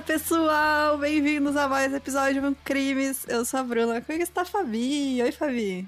Olá, pessoal! Bem-vindos a mais um episódio de Crimes. Eu sou a Bruna. Como é que está a Fabi? Oi, Fabi.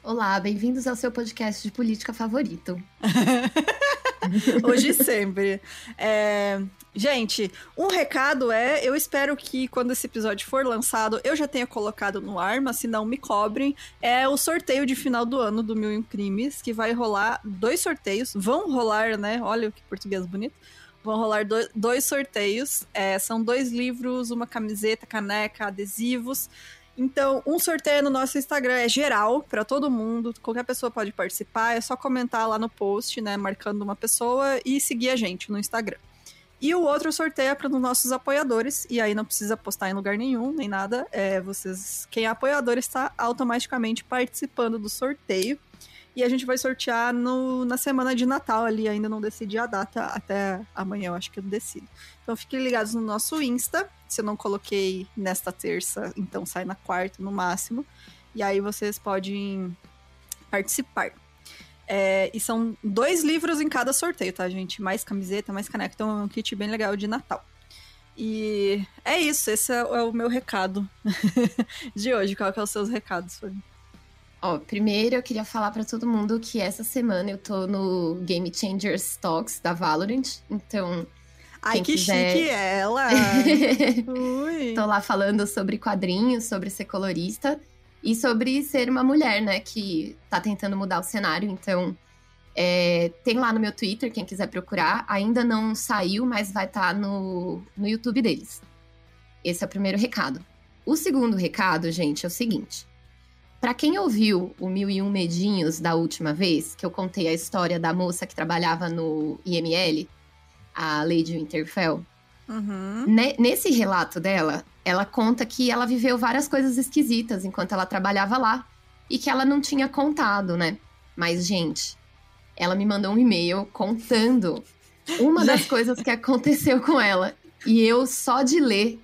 Olá, bem-vindos ao seu podcast de política favorito. Hoje e sempre. É... Gente, um recado é: eu espero que quando esse episódio for lançado, eu já tenha colocado no ar, mas se não, me cobrem. É o sorteio de final do ano do Mil Crimes, que vai rolar dois sorteios. Vão rolar, né? Olha que português bonito Vão rolar do, dois sorteios. É, são dois livros, uma camiseta, caneca, adesivos. Então, um sorteio no nosso Instagram é geral, para todo mundo. Qualquer pessoa pode participar. É só comentar lá no post, né? Marcando uma pessoa e seguir a gente no Instagram. E o outro sorteio é para os nossos apoiadores, e aí não precisa postar em lugar nenhum, nem nada. É, vocês, quem é apoiador está automaticamente participando do sorteio. E a gente vai sortear no, na semana de Natal ali, ainda não decidi a data, até amanhã eu acho que eu decido. Então fiquem ligados no nosso Insta. Se eu não coloquei nesta terça, então sai na quarta no máximo. E aí vocês podem participar. É, e são dois livros em cada sorteio, tá, gente? Mais camiseta, mais caneca. Então é um kit bem legal de Natal. E é isso, esse é, o meu recado de hoje. Qual que é os seus recados, Fanny? Ó, primeiro eu queria falar para todo mundo que essa semana eu tô no Game Changers Talks da Valorant, então. Ai, que quiser... chique ela! Ui. Tô lá falando sobre quadrinhos, sobre ser colorista e sobre ser uma mulher, né, que tá tentando mudar o cenário. Então, é, tem lá no meu Twitter, quem quiser procurar. Ainda não saiu, mas vai estar tá no, no YouTube deles. Esse é o primeiro recado. O segundo recado, gente, é o seguinte. Para quem ouviu o Mil e Um Medinhos da última vez, que eu contei a história da moça que trabalhava no IML, a Lady Winterfell, uhum. nesse relato dela, ela conta que ela viveu várias coisas esquisitas enquanto ela trabalhava lá e que ela não tinha contado, né? Mas, gente, ela me mandou um e-mail contando uma das coisas que aconteceu com ela. E eu, só de ler,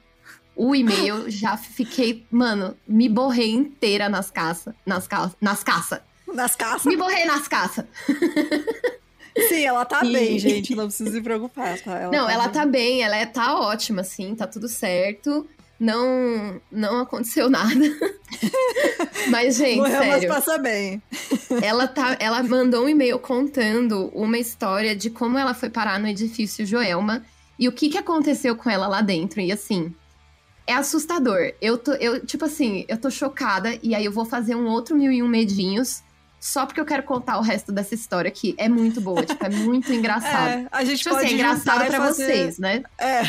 o e-mail, já fiquei, mano, me borrei inteira nas caças. Nas, ca nas caças. Nas caças? Me borrei nas caças. Sim, ela tá e... bem, gente. Não precisa se preocupar, tá? Ela não, tá ela bem. tá bem, ela é, tá ótima, assim, tá tudo certo. Não, não aconteceu nada. mas, gente, Morreu, sério. mas passa bem. ela, tá, ela mandou um e-mail contando uma história de como ela foi parar no edifício Joelma e o que, que aconteceu com ela lá dentro. E assim, é assustador. Eu tô, eu, tipo assim, eu tô chocada e aí eu vou fazer um outro mil e um medinhos só porque eu quero contar o resto dessa história que é muito boa, tipo, é muito engraçado. É, a gente tipo pode assim, é engraçado para fazer... vocês, né? É.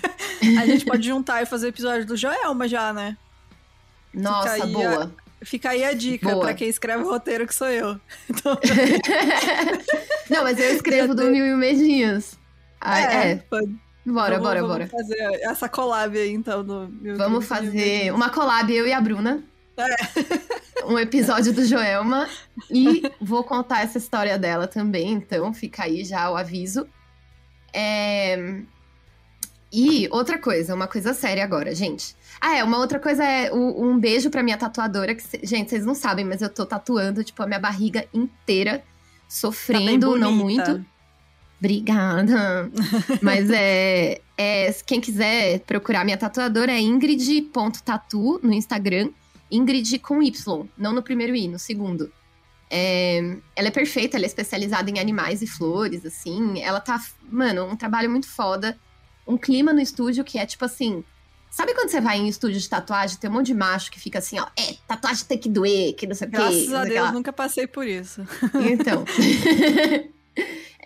a gente pode juntar e fazer episódio do Joelma já, né? Nossa, fica boa. A, fica aí a dica para quem escreve o roteiro que sou eu. Então... Não, mas eu escrevo do Mil e um Medinhos. Ah, é, é. Pode. Bora, vamos, bora, vamos bora. fazer essa collab aí, então. No vamos fazer uma collab, eu e a Bruna. É. um episódio do Joelma. E vou contar essa história dela também, então fica aí já o aviso. É... E outra coisa, uma coisa séria agora, gente. Ah, é, uma outra coisa é o, um beijo pra minha tatuadora, que, gente, vocês não sabem, mas eu tô tatuando, tipo, a minha barriga inteira, tá sofrendo, tá não muito. Obrigada. Mas é, é, Quem quiser procurar minha tatuadora é ingrid.tatu no Instagram. Ingrid com Y, não no primeiro I, no segundo. É, ela é perfeita, ela é especializada em animais e flores, assim. Ela tá, mano, um trabalho muito foda. Um clima no estúdio que é tipo assim. Sabe quando você vai em estúdio de tatuagem, tem um monte de macho que fica assim, ó, é, tatuagem tem que doer, que não sei o quê. Graças a Deus, nunca passei por isso. Então.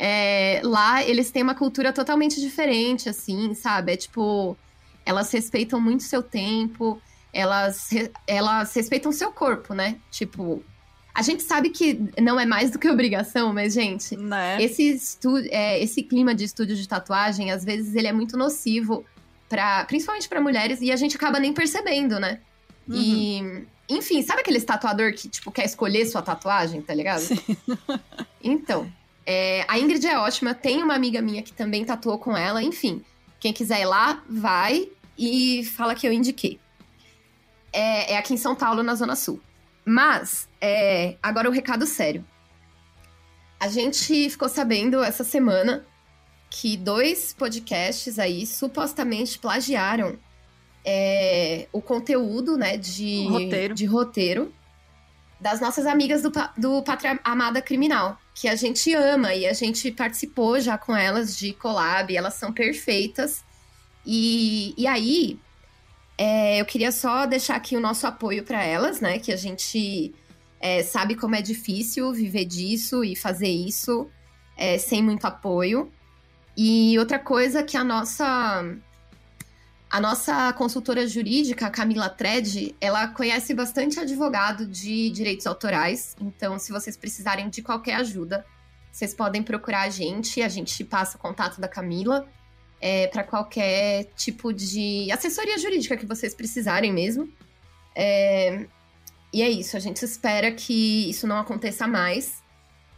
É, lá eles têm uma cultura totalmente diferente, assim, sabe? É tipo, elas respeitam muito seu tempo, elas, elas respeitam seu corpo, né? Tipo, a gente sabe que não é mais do que obrigação, mas, gente, né? esse, estu é, esse clima de estúdio de tatuagem, às vezes, ele é muito nocivo, pra, principalmente para mulheres, e a gente acaba nem percebendo, né? Uhum. E, enfim, sabe aquele tatuador que, tipo, quer escolher sua tatuagem, tá ligado? Sim. Então, é, a Ingrid é ótima, tem uma amiga minha que também tatuou com ela, enfim. Quem quiser ir lá, vai e fala que eu indiquei. É, é aqui em São Paulo, na Zona Sul. Mas, é, agora o um recado sério. A gente ficou sabendo essa semana que dois podcasts aí supostamente plagiaram é, o conteúdo, né, de roteiro. de roteiro das nossas amigas do, do Pátria Amada Criminal, que a gente ama e a gente participou já com elas de collab, elas são perfeitas. E, e aí, é, eu queria só deixar aqui o nosso apoio para elas, né, que a gente é, sabe como é difícil viver disso e fazer isso é, sem muito apoio. E outra coisa que a nossa a nossa consultora jurídica, Camila Tred, ela conhece bastante advogado de direitos autorais. Então, se vocês precisarem de qualquer ajuda, vocês podem procurar a gente. A gente passa o contato da Camila é, para qualquer tipo de assessoria jurídica que vocês precisarem mesmo. É, e é isso. A gente espera que isso não aconteça mais.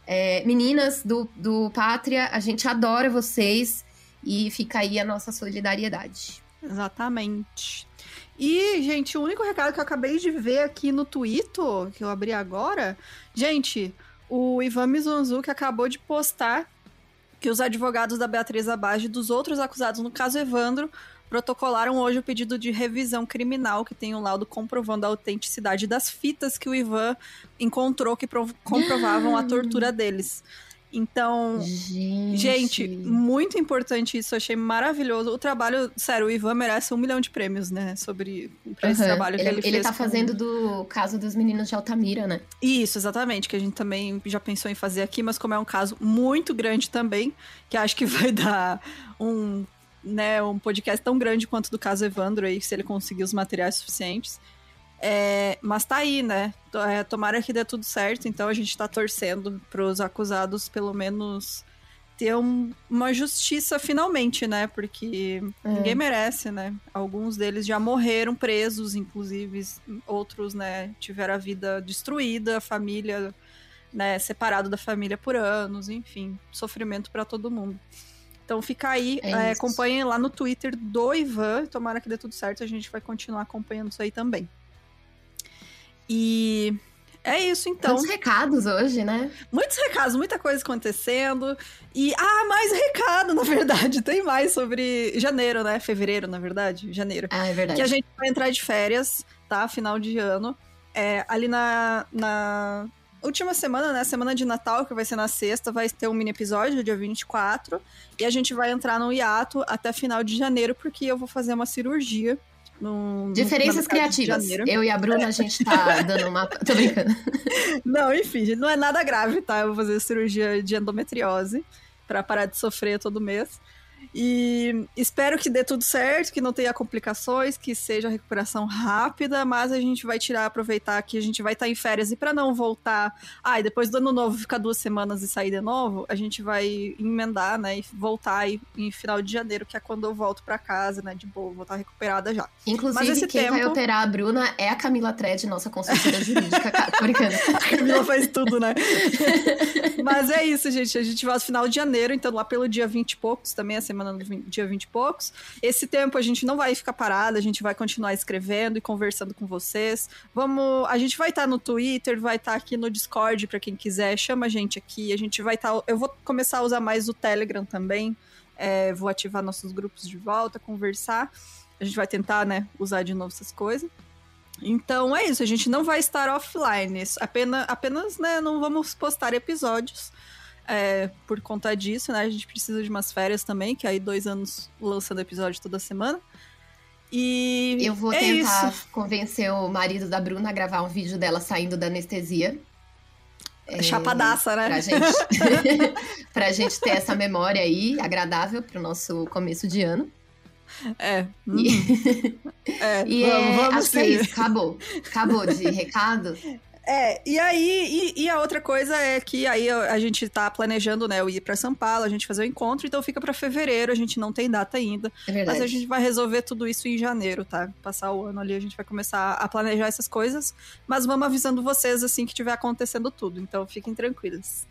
É, meninas do, do Pátria, a gente adora vocês e fica aí a nossa solidariedade. Exatamente. E, gente, o único recado que eu acabei de ver aqui no Twitter, que eu abri agora, gente, o Ivan Mizunzu que acabou de postar que os advogados da Beatriz Abage e dos outros acusados no caso Evandro protocolaram hoje o pedido de revisão criminal que tem um laudo comprovando a autenticidade das fitas que o Ivan encontrou que comprovavam a tortura deles. Então, gente. gente. muito importante isso, achei maravilhoso. O trabalho, sério, o Ivan merece um milhão de prêmios, né? Sobre pra uhum. esse trabalho que ele, ele fez. Ele tá fazendo do caso dos meninos de Altamira, né? Isso, exatamente, que a gente também já pensou em fazer aqui, mas como é um caso muito grande também, que acho que vai dar um, né, um podcast tão grande quanto do caso Evandro aí, se ele conseguir os materiais suficientes. É, mas tá aí, né? É, tomara que dê tudo certo, então a gente tá torcendo pros acusados, pelo menos, ter um, uma justiça finalmente, né? Porque é. ninguém merece, né? Alguns deles já morreram presos, inclusive, outros, né, tiveram a vida destruída, a família, né, separado da família por anos, enfim, sofrimento para todo mundo. Então fica aí, é é, acompanhem lá no Twitter do Ivan, tomara que dê tudo certo, a gente vai continuar acompanhando isso aí também. E é isso, então. Muitos recados hoje, né? Muitos recados, muita coisa acontecendo. E, ah, mais recado, na verdade. Tem mais sobre janeiro, né? Fevereiro, na verdade. Janeiro. Ah, é verdade. Que a gente vai entrar de férias, tá? Final de ano. É, ali na, na última semana, né? Semana de Natal, que vai ser na sexta, vai ter um mini episódio, dia 24. E a gente vai entrar no hiato até final de janeiro, porque eu vou fazer uma cirurgia Diferenças criativas. Eu e a Bruna, a gente tá dando uma. Tô brincando. Não, enfim, não é nada grave, tá? Eu vou fazer cirurgia de endometriose para parar de sofrer todo mês. E espero que dê tudo certo, que não tenha complicações, que seja a recuperação rápida, mas a gente vai tirar, aproveitar que a gente vai estar tá em férias e para não voltar, ah, e depois do ano novo ficar duas semanas e sair de novo, a gente vai emendar, né, e voltar aí em final de janeiro, que é quando eu volto para casa, né, de boa, vou estar recuperada já. Inclusive, quem tempo... vai operar a Bruna é a Camila Tred, nossa consultora jurídica, brincando. A Camila faz tudo, né? mas é isso, gente, a gente volta no final de janeiro, então lá pelo dia 20 e poucos, também a semana do dia 20 e poucos. Esse tempo a gente não vai ficar parado, a gente vai continuar escrevendo e conversando com vocês. Vamos, a gente vai estar tá no Twitter, vai estar tá aqui no Discord para quem quiser, chama a gente aqui. A gente vai estar, tá, eu vou começar a usar mais o Telegram também. É, vou ativar nossos grupos de volta, conversar. A gente vai tentar, né, usar de novo essas coisas. Então é isso, a gente não vai estar offline. Apenas, apenas né, não vamos postar episódios é, por conta disso, né? A gente precisa de umas férias também, que aí dois anos lançando episódio toda semana. E eu vou é tentar isso. convencer o marido da Bruna a gravar um vídeo dela saindo da anestesia. É, Chapadaça, né? Pra gente, pra gente ter essa memória aí agradável pro nosso começo de ano. É. E, é, e vamos, é, vamos acho que é isso, acabou. Acabou de recado. É, e aí, e, e, a outra coisa é que aí a, gente tá planejando, né, eu ir pra São Paulo, a gente fazer o encontro, então fica para fevereiro, a gente não tem data ainda. É verdade. Mas a gente vai resolver tudo isso em janeiro, tá? Passar o ano ali, a gente vai começar a planejar essas coisas, mas vamos avisando vocês assim que tiver acontecendo tudo, então fiquem tranquilos.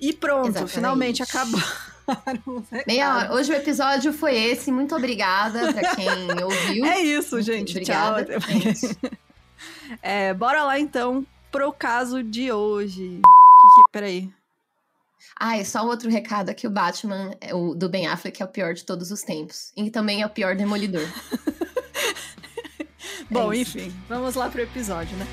E pronto, Exatamente. finalmente acabou. Meia hora. Hoje o episódio foi esse. Muito obrigada para quem ouviu. É isso, gente. Obrigada, Tchau. Gente. É, bora lá então pro caso de hoje. Que, que, peraí. Ah, e só outro recado aqui, o Batman, é o do Ben Affleck, é o pior de todos os tempos. E também é o pior Demolidor. Bom, é enfim, vamos lá pro episódio, né?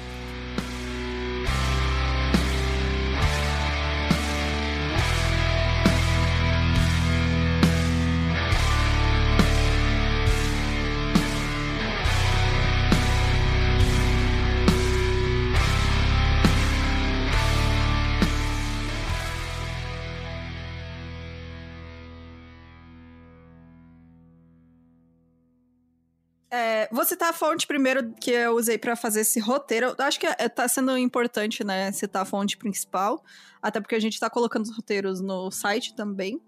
É, vou citar a fonte primeiro que eu usei para fazer esse roteiro. Eu acho que é, tá sendo importante, né, citar a fonte principal, até porque a gente tá colocando os roteiros no site também.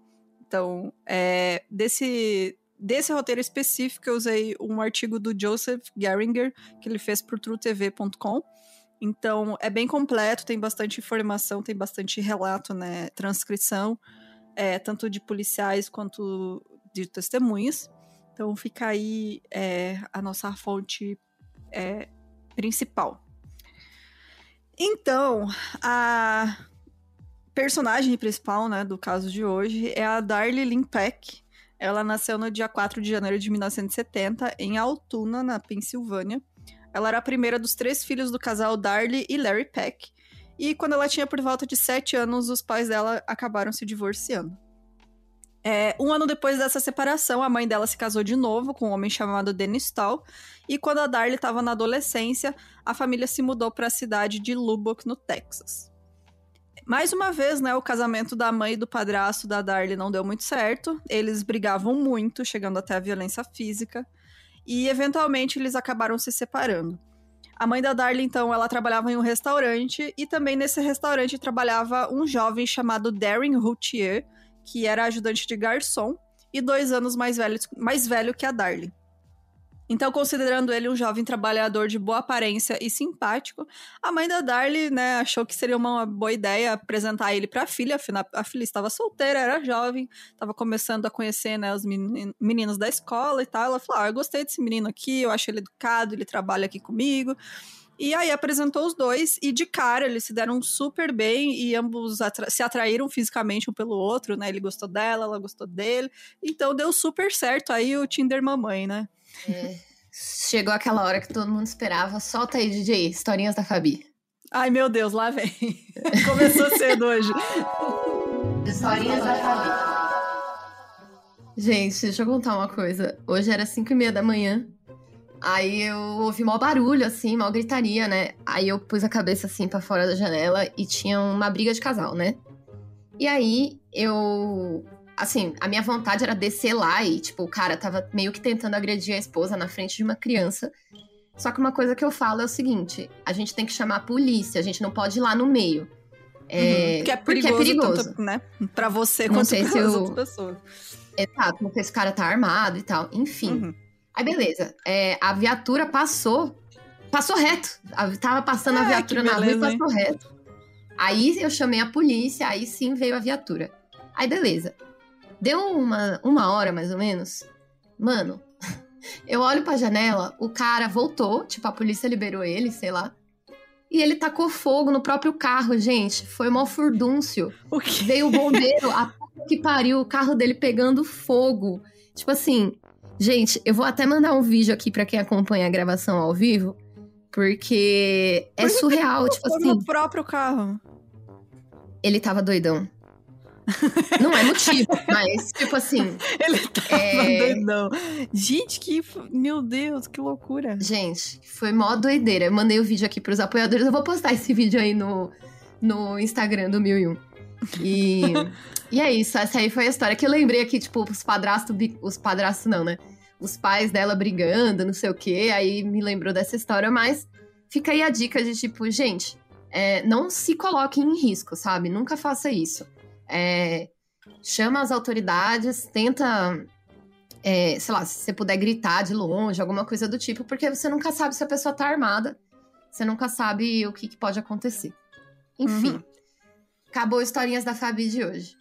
Então, é, desse, desse roteiro específico, eu usei um artigo do Joseph Geringer, que ele fez pro trutv.com. Então, é bem completo, tem bastante informação, tem bastante relato, né, transcrição, é, tanto de policiais quanto de testemunhas. Então fica aí é, a nossa fonte é, principal. Então, a personagem principal né, do caso de hoje é a Darlie Lynn Peck. Ela nasceu no dia 4 de janeiro de 1970 em Altoona, na Pensilvânia. Ela era a primeira dos três filhos do casal Darlie e Larry Peck. E quando ela tinha por volta de 7 anos, os pais dela acabaram se divorciando. É, um ano depois dessa separação, a mãe dela se casou de novo com um homem chamado Dennis Stahl. E quando a Darlie estava na adolescência, a família se mudou para a cidade de Lubbock, no Texas. Mais uma vez, né, o casamento da mãe e do padrasto da Darlie não deu muito certo. Eles brigavam muito, chegando até a violência física. E eventualmente eles acabaram se separando. A mãe da Darlie, então, ela trabalhava em um restaurante e também nesse restaurante trabalhava um jovem chamado Darren Routier, que era ajudante de garçom, e dois anos mais velho, mais velho que a Darlie. Então, considerando ele um jovem trabalhador de boa aparência e simpático, a mãe da Darlie, né, achou que seria uma boa ideia apresentar ele para a filha, a filha estava solteira, era jovem, estava começando a conhecer, né, os meninos da escola e tal. Ela falou: "Ah, eu gostei desse menino aqui, eu acho ele educado, ele trabalha aqui comigo". E aí apresentou os dois e de cara eles se deram super bem e ambos atra se atraíram fisicamente um pelo outro, né? Ele gostou dela, ela gostou dele. Então deu super certo aí o Tinder mamãe, né? É. Chegou aquela hora que todo mundo esperava. Solta aí, DJ, historinhas da Fabi. Ai, meu Deus, lá vem. Começou cedo hoje. Historinhas da Fabi. Gente, deixa eu contar uma coisa. Hoje era 5 e meia da manhã. Aí eu ouvi mó barulho, assim, mó gritaria, né? Aí eu pus a cabeça assim para fora da janela e tinha uma briga de casal, né? E aí eu. Assim, a minha vontade era descer lá e, tipo, o cara tava meio que tentando agredir a esposa na frente de uma criança. Só que uma coisa que eu falo é o seguinte: a gente tem que chamar a polícia, a gente não pode ir lá no meio. É, uhum, que é perigoso, porque é perigoso. Tanto, né? Pra você quanto para as eu... outras pessoas. Exato, não sei se o cara tá armado e tal. Enfim. Uhum. Aí beleza, é, a viatura passou, passou reto. Tava passando a ah, viatura na beleza, rua e passou hein? reto. Aí eu chamei a polícia, aí sim veio a viatura. Aí beleza. Deu uma, uma hora mais ou menos. Mano, eu olho pra janela, o cara voltou, tipo, a polícia liberou ele, sei lá. E ele tacou fogo no próprio carro, gente. Foi mó furdúncio. O quê? Veio o bombeiro, a que pariu, o carro dele pegando fogo. Tipo assim, Gente, eu vou até mandar um vídeo aqui para quem acompanha a gravação ao vivo, porque é surreal, tipo assim. No próprio carro. Ele tava doidão. Não é motivo, mas, tipo assim. Ele tava é... doidão. Gente, que. Meu Deus, que loucura. Gente, foi mó doideira. Eu mandei o vídeo aqui pros apoiadores. Eu vou postar esse vídeo aí no, no Instagram do 1001. E. E é isso, essa aí foi a história que eu lembrei aqui, tipo, os padrastos, os padrastos não, né? Os pais dela brigando, não sei o quê, aí me lembrou dessa história, mas fica aí a dica de tipo, gente, é, não se coloque em risco, sabe? Nunca faça isso. É, chama as autoridades, tenta, é, sei lá, se você puder gritar de longe, alguma coisa do tipo, porque você nunca sabe se a pessoa tá armada, você nunca sabe o que, que pode acontecer. Enfim, uhum. Acabou historinhas da Fabi de hoje.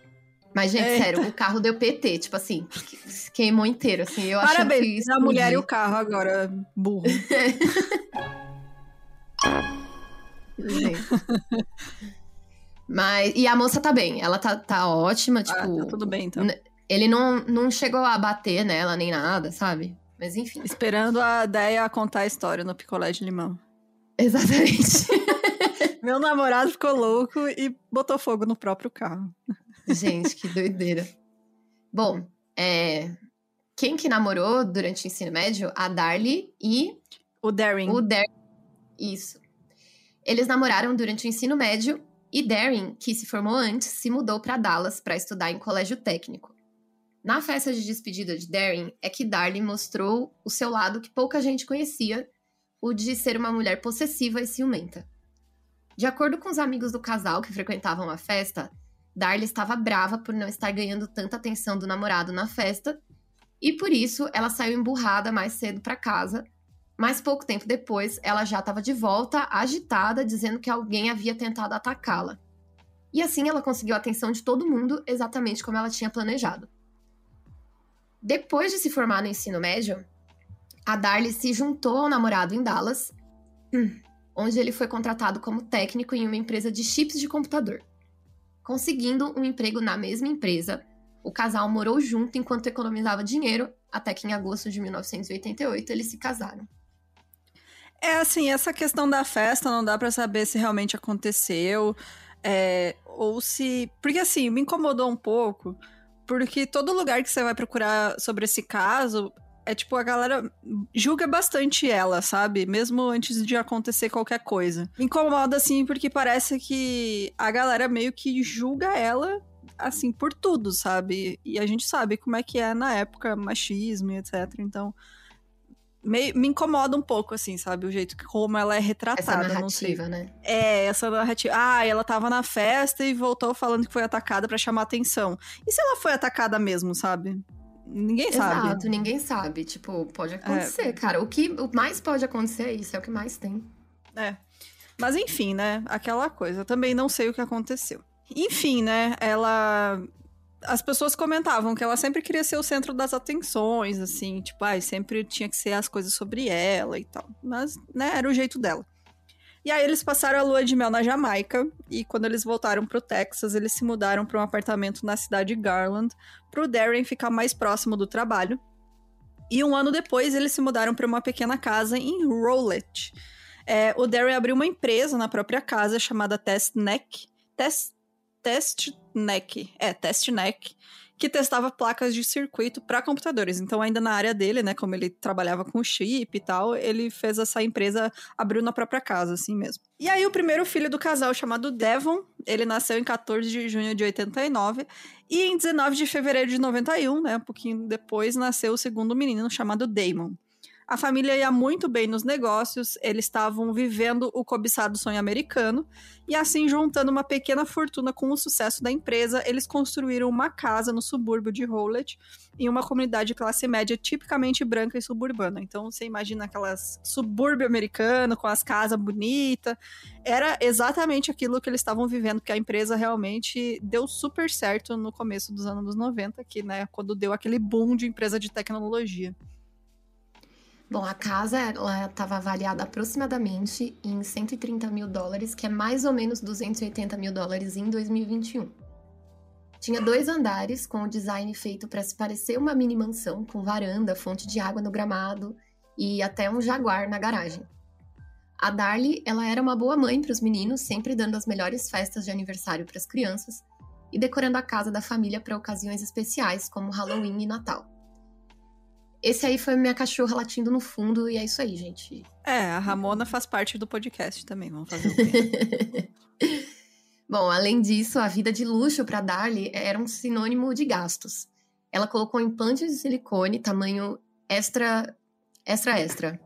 Mas, gente, Eita. sério, o carro deu PT, tipo assim, queimou inteiro, assim. Eu Parabéns, a mulher e o carro agora, burro. Mas, e a moça tá bem, ela tá, tá ótima, tipo. Ah, tá tudo bem, então. Ele não, não chegou a bater nela nem nada, sabe? Mas enfim. Esperando a Deia contar a história no picolé de limão. Exatamente. Meu namorado ficou louco e botou fogo no próprio carro. Gente, que doideira. Bom, é... quem que namorou durante o ensino médio? A Darly e. O Darren. O Darren. Isso. Eles namoraram durante o ensino médio e Darren, que se formou antes, se mudou para Dallas para estudar em colégio técnico. Na festa de despedida de Darren, é que Darly mostrou o seu lado que pouca gente conhecia, o de ser uma mulher possessiva e ciumenta. De acordo com os amigos do casal que frequentavam a festa, Darly estava brava por não estar ganhando tanta atenção do namorado na festa, e por isso ela saiu emburrada mais cedo para casa. Mas pouco tempo depois, ela já estava de volta, agitada, dizendo que alguém havia tentado atacá-la. E assim ela conseguiu a atenção de todo mundo, exatamente como ela tinha planejado. Depois de se formar no ensino médio, a Darly se juntou ao namorado em Dallas, onde ele foi contratado como técnico em uma empresa de chips de computador. Conseguindo um emprego na mesma empresa, o casal morou junto enquanto economizava dinheiro, até que em agosto de 1988 eles se casaram. É assim, essa questão da festa não dá para saber se realmente aconteceu, é, ou se. Porque assim, me incomodou um pouco porque todo lugar que você vai procurar sobre esse caso, é tipo, a galera julga bastante ela, sabe? Mesmo antes de acontecer qualquer coisa. Me incomoda, assim, porque parece que a galera meio que julga ela, assim, por tudo, sabe? E a gente sabe como é que é na época, machismo e etc. Então, me, me incomoda um pouco, assim, sabe? O jeito que como ela é retratada. Essa narrativa, né? É, essa narrativa. Ah, ela tava na festa e voltou falando que foi atacada para chamar atenção. E se ela foi atacada mesmo, sabe? Ninguém sabe. Exato, ninguém sabe. Tipo, pode acontecer, é. cara. O que o mais pode acontecer é isso, é o que mais tem. É. Mas enfim, né? Aquela coisa. Também não sei o que aconteceu. Enfim, né? Ela as pessoas comentavam que ela sempre queria ser o centro das atenções, assim, tipo, ai, sempre tinha que ser as coisas sobre ela e tal. Mas, né, era o jeito dela. E aí eles passaram a lua de mel na Jamaica, e quando eles voltaram pro Texas, eles se mudaram para um apartamento na cidade de Garland, pro Darren ficar mais próximo do trabalho. E um ano depois, eles se mudaram para uma pequena casa em Rowlett. É, o Darren abriu uma empresa na própria casa chamada Test Neck. Test TestNeck, é, TestNeck, que testava placas de circuito para computadores. Então, ainda na área dele, né, como ele trabalhava com chip e tal, ele fez essa empresa, abriu na própria casa, assim mesmo. E aí, o primeiro filho do casal, chamado Devon, ele nasceu em 14 de junho de 89, e em 19 de fevereiro de 91, né, um pouquinho depois, nasceu o segundo menino, chamado Damon. A família ia muito bem nos negócios, eles estavam vivendo o cobiçado sonho americano, e assim, juntando uma pequena fortuna com o sucesso da empresa, eles construíram uma casa no subúrbio de Howlett, em uma comunidade de classe média tipicamente branca e suburbana. Então, você imagina aquelas subúrbio americano, com as casas bonitas. Era exatamente aquilo que eles estavam vivendo, que a empresa realmente deu super certo no começo dos anos 90, que, né, quando deu aquele boom de empresa de tecnologia. Bom, a casa estava avaliada aproximadamente em 130 mil dólares, que é mais ou menos 280 mil dólares em 2021. Tinha dois andares, com o design feito para se parecer uma mini mansão, com varanda, fonte de água no gramado e até um jaguar na garagem. A Darly, ela era uma boa mãe para os meninos, sempre dando as melhores festas de aniversário para as crianças e decorando a casa da família para ocasiões especiais, como Halloween e Natal. Esse aí foi minha cachorra latindo no fundo, e é isso aí, gente. É, a Ramona faz parte do podcast também, vamos fazer o quê? Bom, além disso, a vida de luxo para Darly era um sinônimo de gastos. Ela colocou implantes de silicone, tamanho extra, extra, extra.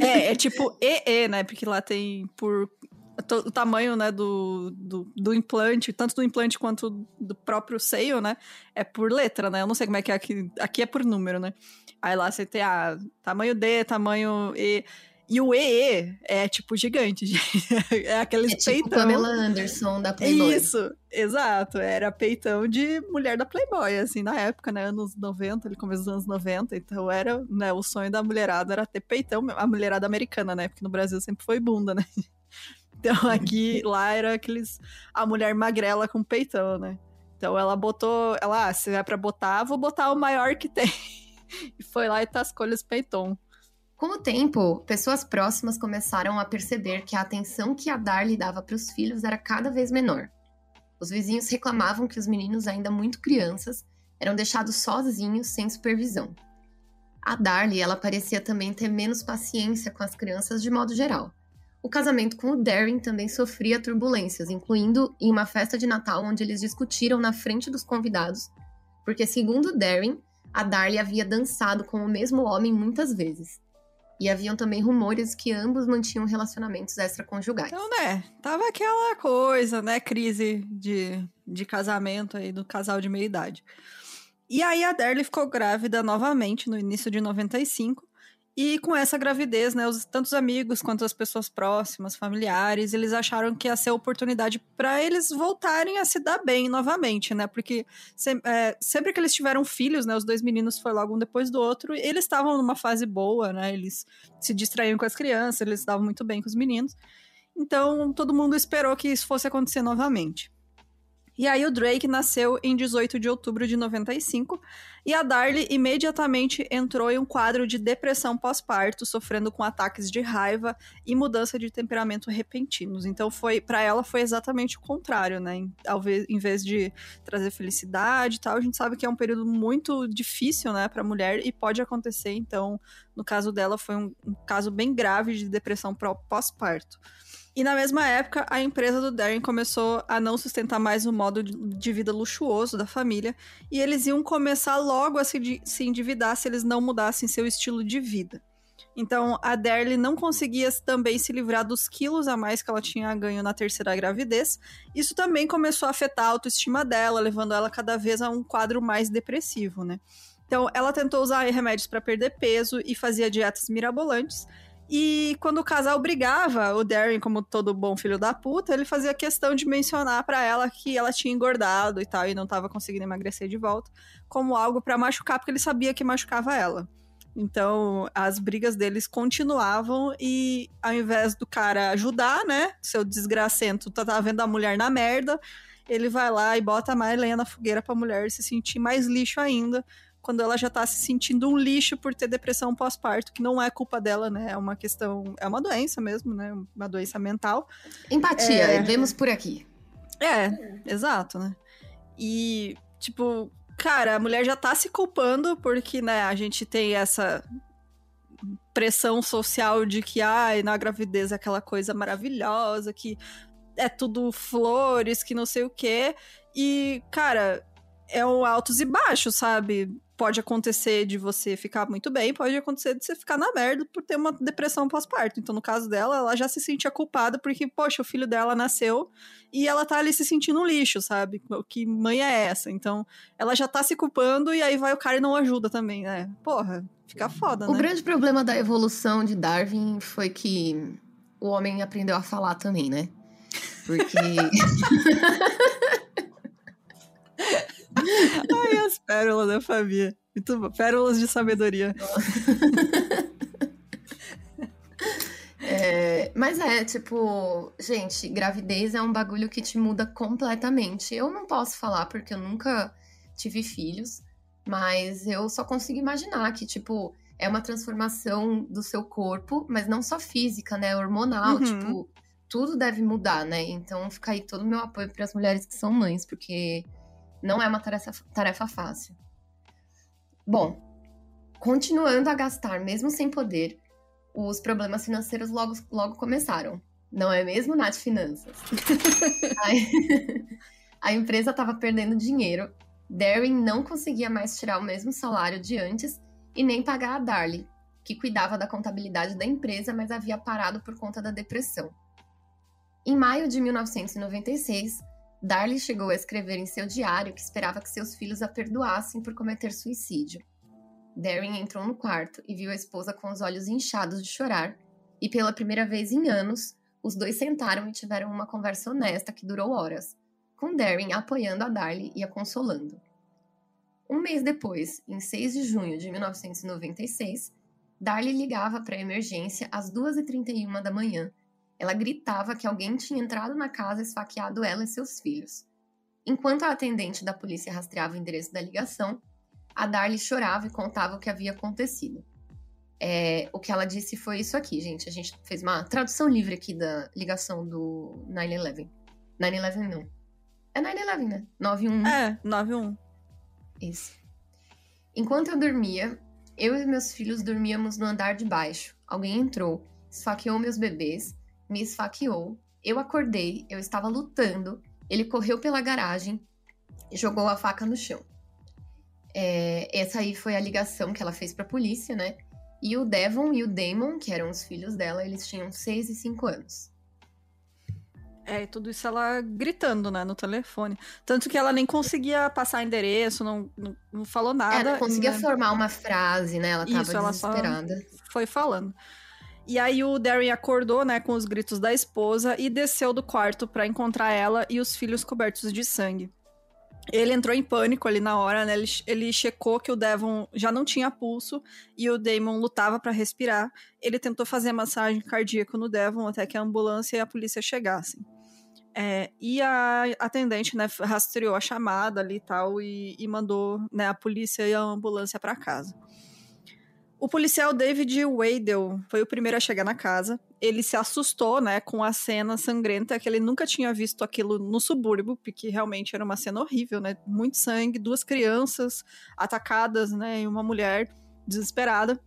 É, é tipo EE, né? Porque lá tem por o tamanho, né, do, do, do, implante, tanto do implante quanto do próprio seio, né, é por letra, né? Eu não sei como é que é aqui. Aqui é por número, né? Aí lá você tem a ah, tamanho D, tamanho E. E o EE é, tipo, gigante. é aqueles é tipo peitão. Pamela Anderson da Playboy. Isso, exato. Era peitão de mulher da Playboy, assim, na época, né? Anos 90, ele começo dos anos 90. Então era, né? O sonho da mulherada era ter peitão. A mulherada americana, né? Porque no Brasil sempre foi bunda, né? Então aqui, lá era aqueles. A mulher magrela com peitão, né? Então ela botou. Ela, ah, se é pra botar, vou botar o maior que tem. e foi lá e tascou os peitom. Com o tempo, pessoas próximas começaram a perceber que a atenção que a Darly dava para os filhos era cada vez menor. Os vizinhos reclamavam que os meninos, ainda muito crianças, eram deixados sozinhos, sem supervisão. A Darly, ela parecia também ter menos paciência com as crianças de modo geral. O casamento com o Darren também sofria turbulências, incluindo em uma festa de Natal onde eles discutiram na frente dos convidados, porque segundo Darren, a Darly havia dançado com o mesmo homem muitas vezes. E haviam também rumores que ambos mantinham relacionamentos extraconjugais. Então, né, tava aquela coisa, né, crise de, de casamento aí do casal de meia idade. E aí a Darly ficou grávida novamente no início de 95, e com essa gravidez, né, os, tanto os amigos quanto as pessoas próximas, familiares, eles acharam que ia ser oportunidade para eles voltarem a se dar bem novamente, né? Porque se, é, sempre que eles tiveram filhos, né, os dois meninos foi logo um depois do outro, eles estavam numa fase boa, né? Eles se distraíam com as crianças, eles estavam muito bem com os meninos. Então, todo mundo esperou que isso fosse acontecer novamente. E aí o Drake nasceu em 18 de outubro de 95 e a Darlie imediatamente entrou em um quadro de depressão pós-parto, sofrendo com ataques de raiva e mudança de temperamento repentinos. Então foi para ela foi exatamente o contrário, né? Em, em vez de trazer felicidade e tal, a gente sabe que é um período muito difícil, né, para mulher e pode acontecer. Então, no caso dela foi um, um caso bem grave de depressão pós-parto. E na mesma época, a empresa do Darren começou a não sustentar mais o modo de vida luxuoso da família, e eles iam começar logo a se, se endividar se eles não mudassem seu estilo de vida. Então, a Darly não conseguia também se livrar dos quilos a mais que ela tinha ganho na terceira gravidez. Isso também começou a afetar a autoestima dela, levando ela cada vez a um quadro mais depressivo, né? Então, ela tentou usar remédios para perder peso e fazia dietas mirabolantes, e quando o casal brigava, o Darren, como todo bom filho da puta, ele fazia questão de mencionar para ela que ela tinha engordado e tal, e não tava conseguindo emagrecer de volta, como algo para machucar, porque ele sabia que machucava ela. Então, as brigas deles continuavam e ao invés do cara ajudar, né, seu desgracento tá, tá vendo a mulher na merda, ele vai lá e bota mais lenha na fogueira pra mulher se sentir mais lixo ainda, quando ela já tá se sentindo um lixo por ter depressão pós-parto, que não é culpa dela, né? É uma questão, é uma doença mesmo, né? Uma doença mental. Empatia, é... vemos por aqui. É, exato, né? E, tipo, cara, a mulher já tá se culpando porque, né, a gente tem essa pressão social de que, ai, na gravidez é aquela coisa maravilhosa, que é tudo flores, que não sei o quê. E, cara, é o altos e baixos, sabe? Pode acontecer de você ficar muito bem, pode acontecer de você ficar na merda por ter uma depressão pós-parto. Então, no caso dela, ela já se sentia culpada porque, poxa, o filho dela nasceu e ela tá ali se sentindo um lixo, sabe? Que mãe é essa? Então, ela já tá se culpando e aí vai o cara e não ajuda também, né? Porra, fica foda, o né? O grande problema da evolução de Darwin foi que o homem aprendeu a falar também, né? Porque. Ai, as pérolas da família. Muito bom. Pérolas de sabedoria. É, mas é, tipo, gente, gravidez é um bagulho que te muda completamente. Eu não posso falar porque eu nunca tive filhos, mas eu só consigo imaginar que, tipo, é uma transformação do seu corpo, mas não só física, né? Hormonal, uhum. tipo, tudo deve mudar, né? Então fica aí todo o meu apoio para as mulheres que são mães, porque não é uma tarefa, tarefa fácil. Bom, continuando a gastar mesmo sem poder, os problemas financeiros logo, logo começaram. Não é mesmo, Nath Finanças? a, empresa estava perdendo dinheiro, Darren não conseguia mais tirar o mesmo salário de antes e nem pagar a Darlie, que cuidava da contabilidade da empresa, mas havia parado por conta da depressão. Em maio de 1996, Darlie chegou a escrever em seu diário que esperava que seus filhos a perdoassem por cometer suicídio. Darren entrou no quarto e viu a esposa com os olhos inchados de chorar, e pela primeira vez em anos, os dois sentaram e tiveram uma conversa honesta que durou horas, com Darren apoiando a Darlie e a consolando. Um mês depois, em 6 de junho de 1996, Darlie ligava para a emergência às 2h31 da manhã ela gritava que alguém tinha entrado na casa e esfaqueado ela e seus filhos. Enquanto a atendente da polícia rastreava o endereço da ligação, a Darlie chorava e contava o que havia acontecido. É, o que ela disse foi isso aqui, gente. A gente fez uma tradução livre aqui da ligação do 9-11. 9-11 não. É 9-11, né? 9-1. É, 9-1. Isso. Enquanto eu dormia, eu e meus filhos dormíamos no andar de baixo. Alguém entrou, esfaqueou meus bebês, me esfaqueou. Eu acordei, eu estava lutando. Ele correu pela garagem e jogou a faca no chão. É, essa aí foi a ligação que ela fez para a polícia, né? E o Devon e o Damon, que eram os filhos dela, eles tinham 6 e 5 anos. É, e tudo isso ela gritando, né, no telefone. Tanto que ela nem conseguia passar endereço, não, não, não falou nada. Ela não conseguia né? formar uma frase, né? Ela tava isso, desesperada. Ela foi falando. E aí o Darren acordou, né, com os gritos da esposa e desceu do quarto para encontrar ela e os filhos cobertos de sangue. Ele entrou em pânico ali na hora, né? Ele, ele checou que o Devon já não tinha pulso e o Damon lutava para respirar. Ele tentou fazer massagem cardíaca no Devon até que a ambulância e a polícia chegassem. É, e a atendente, né, rastreou a chamada ali e tal e, mandou né, a polícia e a ambulância para casa. O policial David Wadell foi o primeiro a chegar na casa. Ele se assustou, né, com a cena sangrenta, que ele nunca tinha visto aquilo no subúrbio, porque realmente era uma cena horrível, né? Muito sangue, duas crianças atacadas, né, e uma mulher desesperada.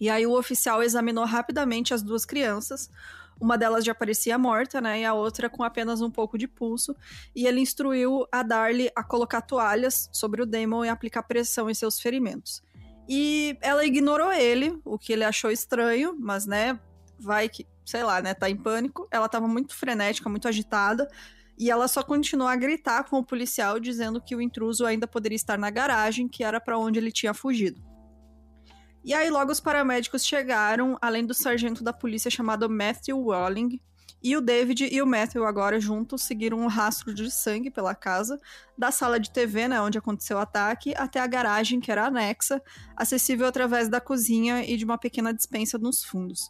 E aí o oficial examinou rapidamente as duas crianças. Uma delas já parecia morta, né? E a outra com apenas um pouco de pulso. E ele instruiu a Darlie a colocar toalhas sobre o Damon e aplicar pressão em seus ferimentos. E ela ignorou ele, o que ele achou estranho, mas, né, vai que, sei lá, né, tá em pânico. Ela tava muito frenética, muito agitada. E ela só continuou a gritar com o policial, dizendo que o intruso ainda poderia estar na garagem, que era para onde ele tinha fugido. E aí logo os paramédicos chegaram, além do sargento da polícia chamado Matthew Walling, e o David e o Matthew agora juntos seguiram um rastro de sangue pela casa, da sala de TV, né, onde aconteceu o ataque, até a garagem, que era anexa, acessível através da cozinha e de uma pequena dispensa nos fundos.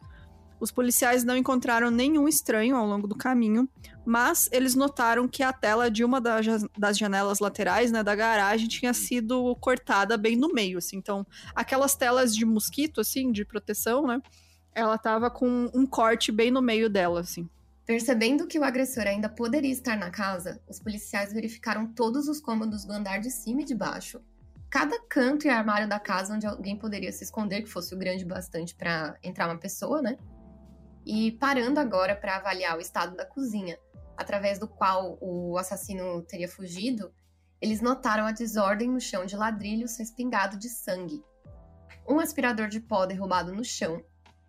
Os policiais não encontraram nenhum estranho ao longo do caminho, mas eles notaram que a tela de uma das janelas laterais né, da garagem tinha sido cortada bem no meio. Assim. Então, aquelas telas de mosquito, assim, de proteção, né? Ela tava com um corte bem no meio dela, assim. Percebendo que o agressor ainda poderia estar na casa, os policiais verificaram todos os cômodos do andar de cima e de baixo, cada canto e armário da casa onde alguém poderia se esconder, que fosse o grande bastante para entrar uma pessoa, né? e parando agora para avaliar o estado da cozinha, através do qual o assassino teria fugido, eles notaram a desordem no chão de ladrilhos respingado de sangue. Um aspirador de pó derrubado no chão,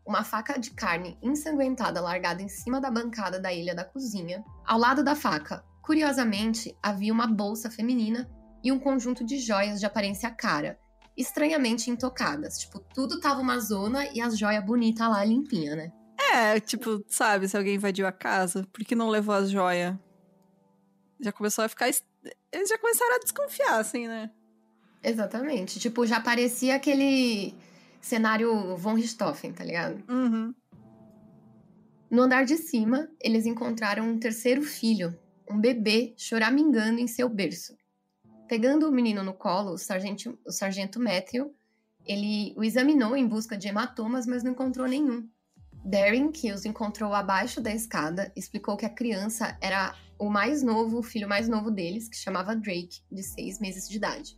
uma faca de carne ensanguentada largada em cima da bancada da ilha da cozinha. Ao lado da faca, curiosamente, havia uma bolsa feminina e um conjunto de joias de aparência cara, estranhamente intocadas. Tipo, tudo tava uma zona e as joias bonitas lá limpinha, né? É, tipo, sabe, se alguém invadiu a casa, por que não levou as joias? Já começou a ficar. Eles já começaram a desconfiar, assim, né? Exatamente. Tipo, já parecia aquele cenário von Richthofen, tá ligado? Uhum. No andar de cima, eles encontraram um terceiro filho, um bebê choramingando em seu berço. Pegando o menino no colo, o sargento, o sargento Matthew, ele o examinou em busca de hematomas, mas não encontrou nenhum. Darren, que os encontrou abaixo da escada, explicou que a criança era o mais novo, o filho mais novo deles, que chamava Drake, de seis meses de idade.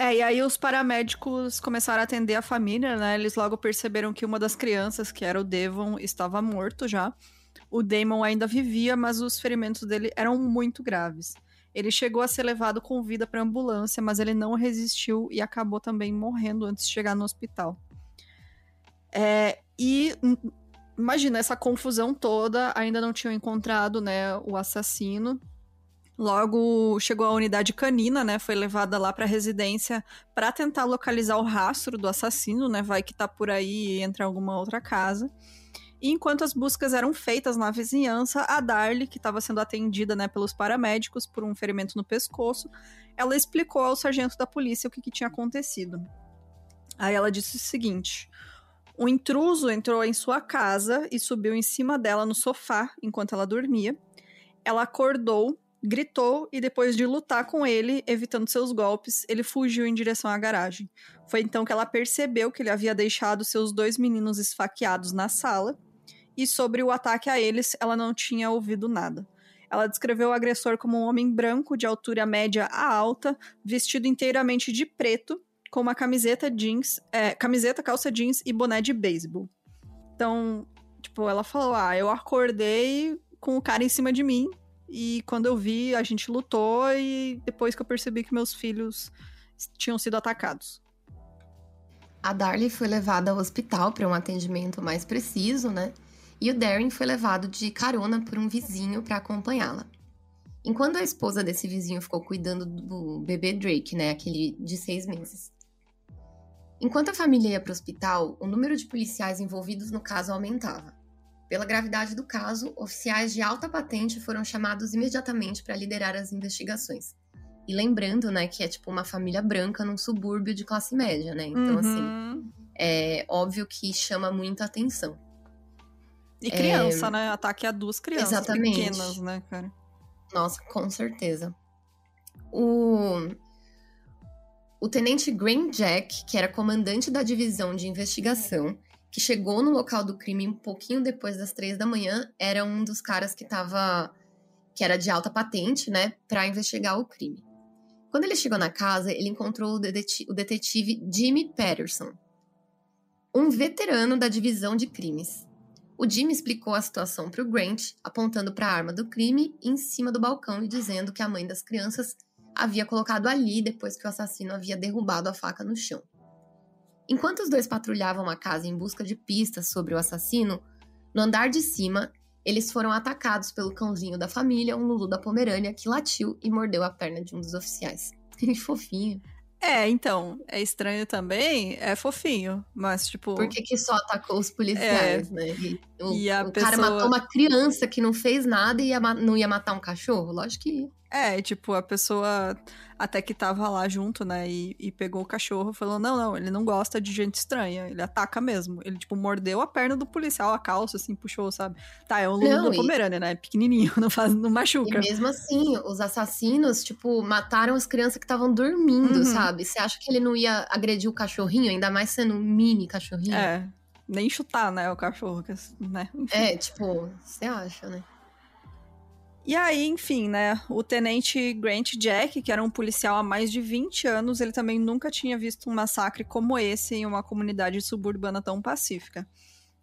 É, e aí os paramédicos começaram a atender a família, né? Eles logo perceberam que uma das crianças, que era o Devon, estava morto já. O Damon ainda vivia, mas os ferimentos dele eram muito graves. Ele chegou a ser levado com vida para ambulância, mas ele não resistiu e acabou também morrendo antes de chegar no hospital. É, e hum, imagina essa confusão toda, ainda não tinham encontrado, né, o assassino. Logo chegou a unidade canina, né? Foi levada lá para a residência para tentar localizar o rastro do assassino, né? Vai que tá por aí e entra em alguma outra casa. E enquanto as buscas eram feitas na vizinhança, a Darlie, que estava sendo atendida né, pelos paramédicos por um ferimento no pescoço, ela explicou ao sargento da polícia o que, que tinha acontecido. Aí ela disse o seguinte: O intruso entrou em sua casa e subiu em cima dela no sofá enquanto ela dormia. Ela acordou, gritou e depois de lutar com ele, evitando seus golpes, ele fugiu em direção à garagem. Foi então que ela percebeu que ele havia deixado seus dois meninos esfaqueados na sala. E sobre o ataque a eles, ela não tinha ouvido nada. Ela descreveu o agressor como um homem branco, de altura média a alta, vestido inteiramente de preto, com uma camiseta jeans, é, camiseta, calça jeans e boné de beisebol. Então, tipo, ela falou: Ah, eu acordei com o cara em cima de mim. E quando eu vi, a gente lutou. E depois que eu percebi que meus filhos tinham sido atacados. A Darlie foi levada ao hospital para um atendimento mais preciso, né? E o Darren foi levado de carona por um vizinho para acompanhá-la. Enquanto a esposa desse vizinho ficou cuidando do bebê Drake, né, aquele de seis meses. Enquanto a família ia para o hospital, o número de policiais envolvidos no caso aumentava. Pela gravidade do caso, oficiais de alta patente foram chamados imediatamente para liderar as investigações. E lembrando, né, que é tipo uma família branca num subúrbio de classe média, né? Então, assim, Uhum. assim, é óbvio que chama muita atenção. E criança, né? Ataque a duas crianças Exatamente. pequenas, né, cara? Nossa, com certeza. O, o tenente Graham Jack, que era comandante da divisão de investigação, que chegou no local do crime um pouquinho depois das três da manhã, era um dos caras que tava. que era de alta patente, né, para investigar o crime. Quando ele chegou na casa, ele encontrou o detetive Jimmy Patterson, um veterano da divisão de crimes. O Jimmy explicou a situação para o Grant, apontando para a arma do crime em cima do balcão e dizendo que a mãe das crianças havia colocado ali depois que o assassino havia derrubado a faca no chão. Enquanto os dois patrulhavam a casa em busca de pistas sobre o assassino, no andar de cima, eles foram atacados pelo cãozinho da família, um Lulu da Pomerânia, que latiu e mordeu a perna de um dos oficiais. Que fofinho. É, então, é estranho também, é fofinho, mas tipo. Por que, que só atacou os policiais, né? E o, E a o cara pessoa- matou uma criança que não fez nada e ia não ia matar um cachorro? Lógico que ia. É, tipo, a pessoa até que tava lá junto, né, e, e pegou o cachorro, falou: não, não, ele não gosta de gente estranha, ele ataca mesmo. Ele, tipo, mordeu a perna do policial, a calça, assim, puxou, sabe? Tá, é um Lulu da e- Pomerânia, né? Pequenininho, não, faz, não E machuca. mesmo assim, os assassinos, tipo, mataram as crianças que estavam dormindo, Uhum. sabe? Você acha que ele não ia agredir o cachorrinho, ainda mais sendo um mini cachorrinho? É, nem chutar, né, o cachorro, né? Enfim. É, tipo, você acha, né? E aí, enfim, né, o tenente Grant Jack, que era um policial há mais de 20 anos, ele também nunca tinha visto um massacre como esse em uma comunidade suburbana tão pacífica.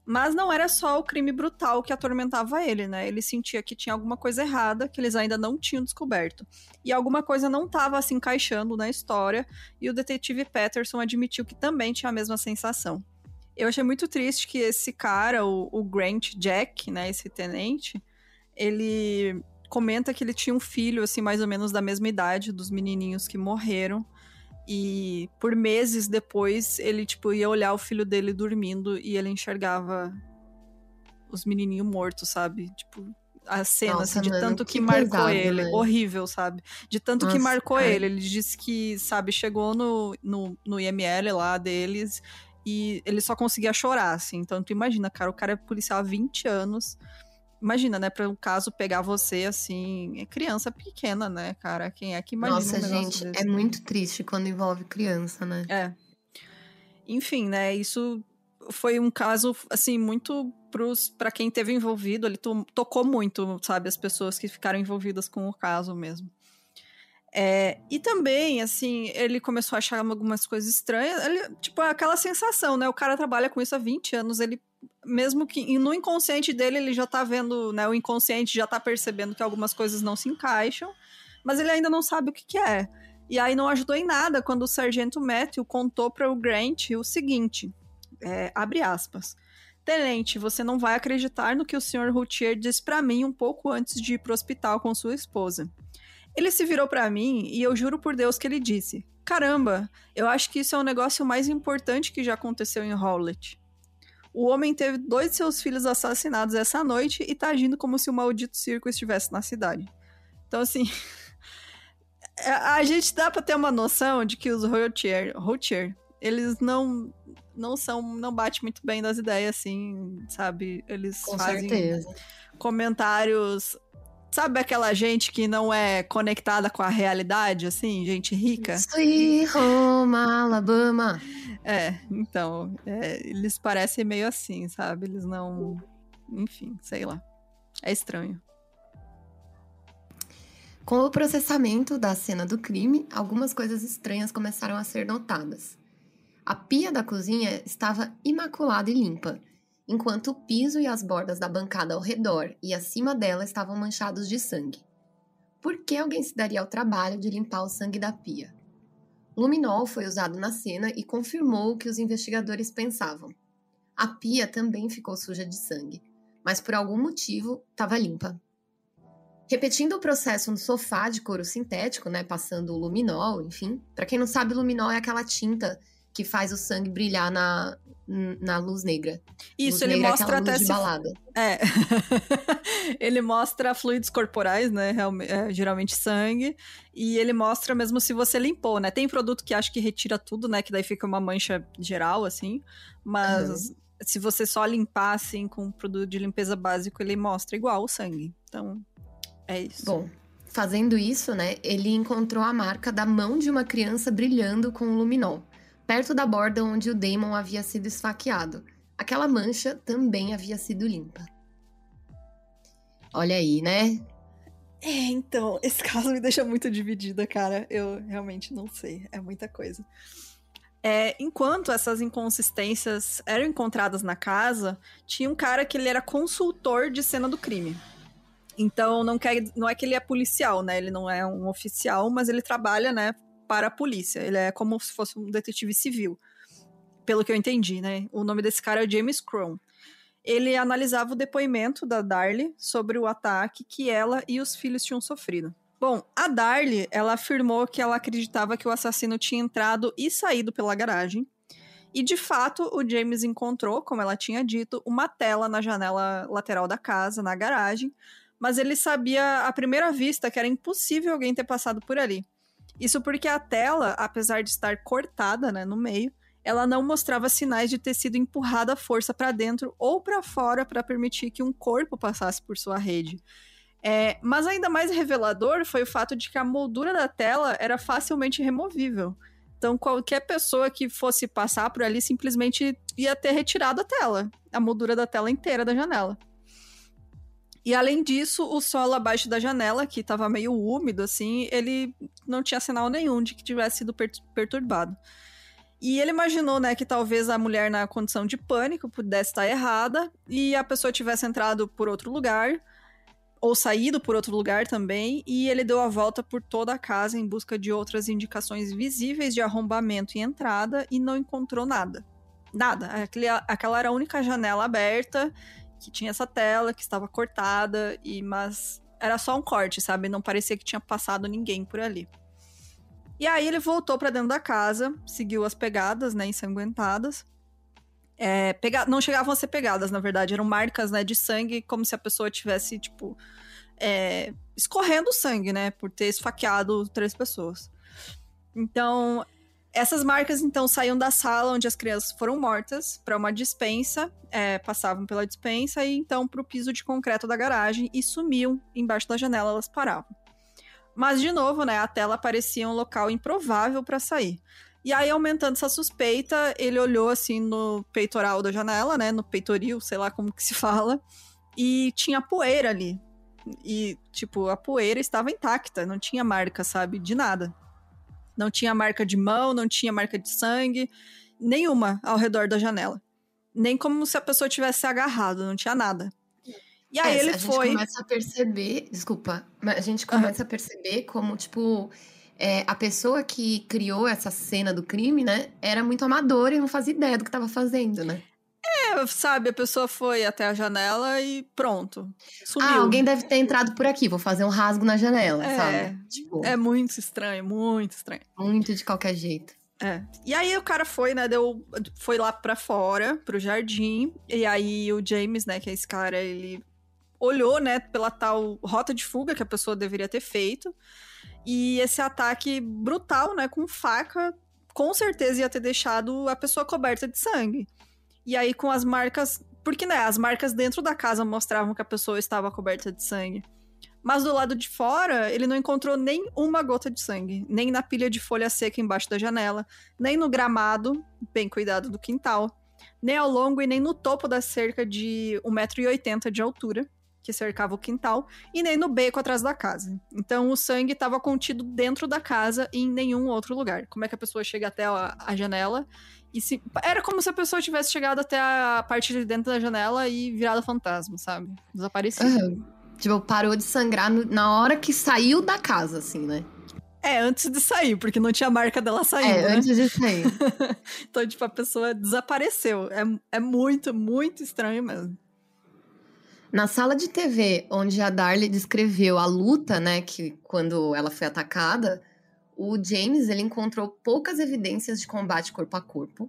Mas não era só o crime brutal que atormentava ele, né? Ele sentia que tinha alguma coisa errada que eles ainda não tinham descoberto. E alguma coisa não estava se encaixando na história, e o detetive Patterson admitiu que também tinha a mesma sensação. Eu achei muito triste que esse cara, o, o Grant Jack, né, esse tenente, ele comenta que ele tinha um filho, assim, mais ou menos da mesma idade dos menininhos que morreram. E por meses depois, ele, tipo, ia olhar o filho dele dormindo e ele enxergava os menininhos mortos, sabe? Tipo, a cena, Nossa, assim, de tanto que, que marcou pesado, ele. né? Horrível, sabe? De tanto que Nossa, marcou cara. ele. Ele disse que, sabe, chegou no, no, no IML lá deles e ele só conseguia chorar, assim. Então, tu imagina, cara, o cara é policial há 20 anos. Imagina, né, para um caso pegar você, assim, é criança pequena, né, cara? Quem é que imagina Nossa, um gente, desse, é muito triste quando envolve criança, né? É. Enfim, né, isso foi um caso, assim, muito pra quem teve envolvido, ele to- tocou muito, sabe, as pessoas que ficaram envolvidas com o caso mesmo. É, e também, assim, ele começou a achar algumas coisas estranhas, ele, tipo, aquela sensação, né, o cara trabalha com isso há 20 anos, ele, mesmo que no inconsciente dele, ele já tá vendo, né, o inconsciente já tá percebendo que algumas coisas não se encaixam, mas ele ainda não sabe o que que é. E aí não ajudou em nada quando o sargento Matthew contou para o Grant o seguinte, é, abre aspas, Tenente, você não vai acreditar no que o Sr. Routier disse para mim um pouco antes de ir pro hospital com sua esposa. Ele se virou para mim e eu juro por Deus que ele disse: Caramba, eu acho que isso é o negócio mais importante que já aconteceu em Howlett. O homem teve dois de seus filhos assassinados essa noite e tá agindo como se o maldito circo estivesse na cidade. Então, assim, a a gente dá pra ter uma noção de que os Routier, Routier eles não não são não bate muito bem das ideias assim, sabe? Eles Com fazem certeza. comentários Sabe aquela gente que não é conectada com a realidade, assim? Gente rica? Sweet Home Alabama. É, então, é, eles parecem meio assim, sabe? Eles não. Enfim, sei lá. É estranho. Com o processamento da cena do crime, algumas coisas estranhas começaram a ser notadas. A pia da cozinha estava imaculada e limpa, enquanto o piso e as bordas da bancada ao redor e acima dela estavam manchados de sangue. Por que alguém se daria ao trabalho de limpar o sangue da pia? Luminol foi usado na cena e confirmou o que os investigadores pensavam. A pia também ficou suja de sangue, mas por algum motivo estava limpa. Repetindo o processo no sofá de couro sintético, né, passando o luminol, enfim. Para quem não sabe, luminol é aquela tinta que faz o sangue brilhar na, na luz negra. Isso, luz ele negra é mostra até se balada. É. ele mostra fluidos corporais, né? É, geralmente sangue. E ele mostra mesmo se você limpou, né? Tem produto que acha que retira tudo, né? Que daí fica uma mancha geral, assim. Mas se você só limpar, assim, com um produto de limpeza básico, ele mostra igual o sangue. Então, é isso. Bom, fazendo isso, né, ele encontrou a marca da mão de uma criança brilhando com o luminol, perto da borda onde o Damon havia sido esfaqueado. Aquela mancha também havia sido limpa. Olha aí, né? É, então, esse caso me deixa muito dividida, cara. Eu realmente não sei. É muita coisa. É, enquanto essas inconsistências eram encontradas na casa, tinha um cara que ele era consultor de cena do crime. Então, não, quer, não é que ele é policial, né? Ele não é um oficial, mas ele trabalha, né, para a polícia. Ele é como se fosse um detetive civil. Pelo que eu entendi, né? O nome desse cara é James Crow ele analisava o depoimento da Darlie sobre o ataque que ela e os filhos tinham sofrido. Bom, a Darlie, ela afirmou que ela acreditava que o assassino tinha entrado e saído pela garagem. E de fato, o James encontrou, como ela tinha dito, uma tela na janela lateral da casa, na garagem, mas ele sabia à primeira vista que era impossível alguém ter passado por ali. Isso porque a tela, apesar de estar cortada, né, no meio, ela não mostrava sinais de ter sido empurrada à força para dentro ou para fora para permitir que um corpo passasse por sua rede. É, mas ainda mais revelador foi o fato de que a moldura da tela era facilmente removível. Então, qualquer pessoa que fosse passar por ali simplesmente ia ter retirado a tela, a moldura da tela inteira da janela. E além disso, o solo abaixo da janela, que estava meio úmido assim, ele não tinha sinal nenhum de que tivesse sido per perturbado. E ele imaginou, né, que talvez a mulher na condição de pânico pudesse estar errada e a pessoa tivesse entrado por outro lugar ou saído por outro lugar também, e ele deu a volta por toda a casa em busca de outras indicações visíveis de arrombamento e entrada e não encontrou nada. Nada. Aquela era a única janela aberta que tinha essa tela que estava cortada e mas era só um corte, sabe? Não parecia que tinha passado ninguém por ali. E aí ele voltou para dentro da casa, seguiu as pegadas, né, ensanguentadas. É, pega... Não chegavam a ser pegadas, na verdade, eram marcas, né, de sangue, como se a pessoa tivesse, tipo, é... escorrendo sangue, né, por ter esfaqueado três pessoas. Então, essas marcas, então, saíam da sala onde as crianças foram mortas para uma dispensa, é, passavam pela dispensa e então para o piso de concreto da garagem e sumiam embaixo da janela, elas paravam. Mas, de novo, né, a tela parecia um local improvável para sair. E aí, aumentando essa suspeita, ele olhou assim no peitoral da janela, né? No peitoril, sei lá como que se fala. E tinha poeira ali. E, tipo, a poeira estava intacta, não tinha marca, sabe? De nada. Não tinha marca de mão, não tinha marca de sangue, nenhuma ao redor da janela. Nem como se a pessoa tivesse agarrado, não tinha nada. E aí É, ele a foi. gente começa a perceber, desculpa, mas a gente começa a perceber como, tipo, é, a pessoa que criou essa cena do crime, né, era muito amadora e não fazia ideia do que estava fazendo, né? É, sabe, a pessoa foi até a janela e pronto. Sumiu. Ah, alguém deve ter entrado por aqui, vou fazer um rasgo na janela, É, sabe? Tipo, É muito estranho, muito estranho. muito de qualquer jeito. É. E aí o cara foi, né, deu, foi lá pra fora, pro jardim, e aí o James, né, que é esse cara, ele olhou, né, pela tal rota de fuga que a pessoa deveria ter feito, e esse ataque brutal, né, com faca, com certeza ia ter deixado a pessoa coberta de sangue. E aí, com as marcas. Porque, né, as marcas dentro da casa mostravam que a pessoa estava coberta de sangue. Mas do lado de fora, ele não encontrou nem uma gota de sangue. Nem na pilha de folha seca embaixo da janela, nem no gramado, bem cuidado do quintal, nem ao longo e nem no topo da cerca de 1,80m de altura, que cercava o quintal, e nem no beco atrás da casa. Então o sangue estava contido dentro da casa e em nenhum outro lugar. Como é que a pessoa chega até a, a janela? E se, era como se a pessoa tivesse chegado até a parte de dentro da janela e virado fantasma, sabe? Desaparecido. Uhum. Tipo, parou de sangrar na hora que saiu da casa, assim, né? É, antes de sair, porque não tinha marca dela saindo. É, né? antes de sair. então, tipo, a pessoa desapareceu. É, é muito, muito estranho mesmo. Na sala de TV, onde a Darlie descreveu a luta, né, que quando ela foi atacada, o James ele encontrou poucas evidências de combate corpo a corpo.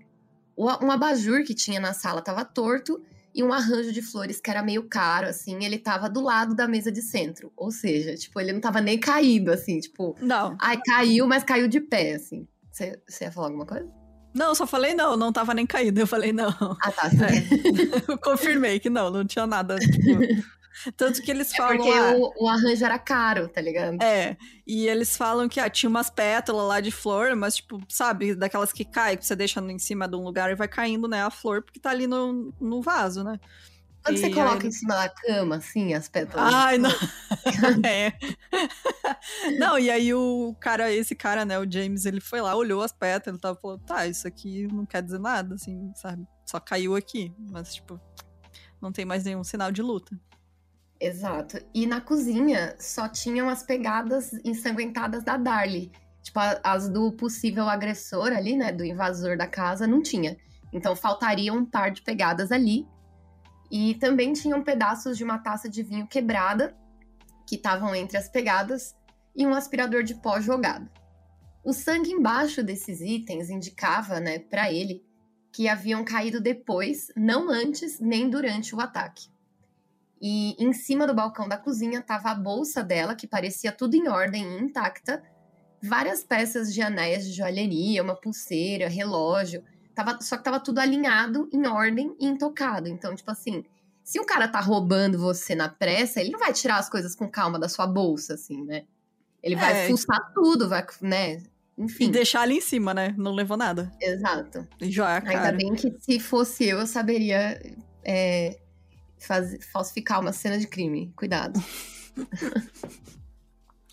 Um abajur que tinha na sala estava torto e um arranjo de flores que era meio caro, assim, ele tava do lado da mesa de centro. Ou seja, tipo, ele não tava nem caído, assim, tipo. Não. Ai, caiu, mas caiu de pé, assim. Você ia falar alguma coisa? Não, só falei não, não tava nem caído. Eu falei não. Ah, tá. É. eu confirmei que não, não tinha nada. Tipo, tanto que eles é falam. porque ah, o, o, arranjo era caro, tá ligado? É. E eles falam que ah, tinha umas pétalas lá de flor, mas, tipo, sabe, daquelas que caem, que você deixa em cima de um lugar e vai caindo, né, a flor, porque tá ali no, no vaso, né? Quando e você coloca aí... em cima da cama, assim, as pétalas. Ai, não. é. não, e aí o cara, esse cara, né, o James, ele foi lá, olhou as pétalas, tava falando, tá, isso aqui não quer dizer nada, assim, sabe? Só caiu aqui. Mas, tipo, não tem mais nenhum sinal de luta. Exato. E na cozinha só tinham as pegadas ensanguentadas da Darlie. Tipo, as do possível agressor ali, né? Do invasor da casa, não tinha. Então faltaria um par de pegadas ali. E também tinham pedaços de uma taça de vinho quebrada, que estavam entre as pegadas, e um aspirador de pó jogado. O sangue embaixo desses itens indicava, né, para ele, que haviam caído depois, não antes nem durante o ataque. E em cima do balcão da cozinha estava a bolsa dela, que parecia tudo em ordem e intacta, várias peças de anéis de joalheria, uma pulseira, relógio. Tava, só que tava tudo alinhado, em ordem e intocado. Então, tipo assim, se o cara tá roubando você na pressa, ele não vai tirar as coisas com calma da sua bolsa, assim, né? Ele é. vai fuçar tudo, vai, né? Enfim. E deixar ali em cima, né? Não levou nada. Exato. E joia, cara. Ainda bem que se fosse eu, eu saberia é, falsificar uma cena de crime. Cuidado.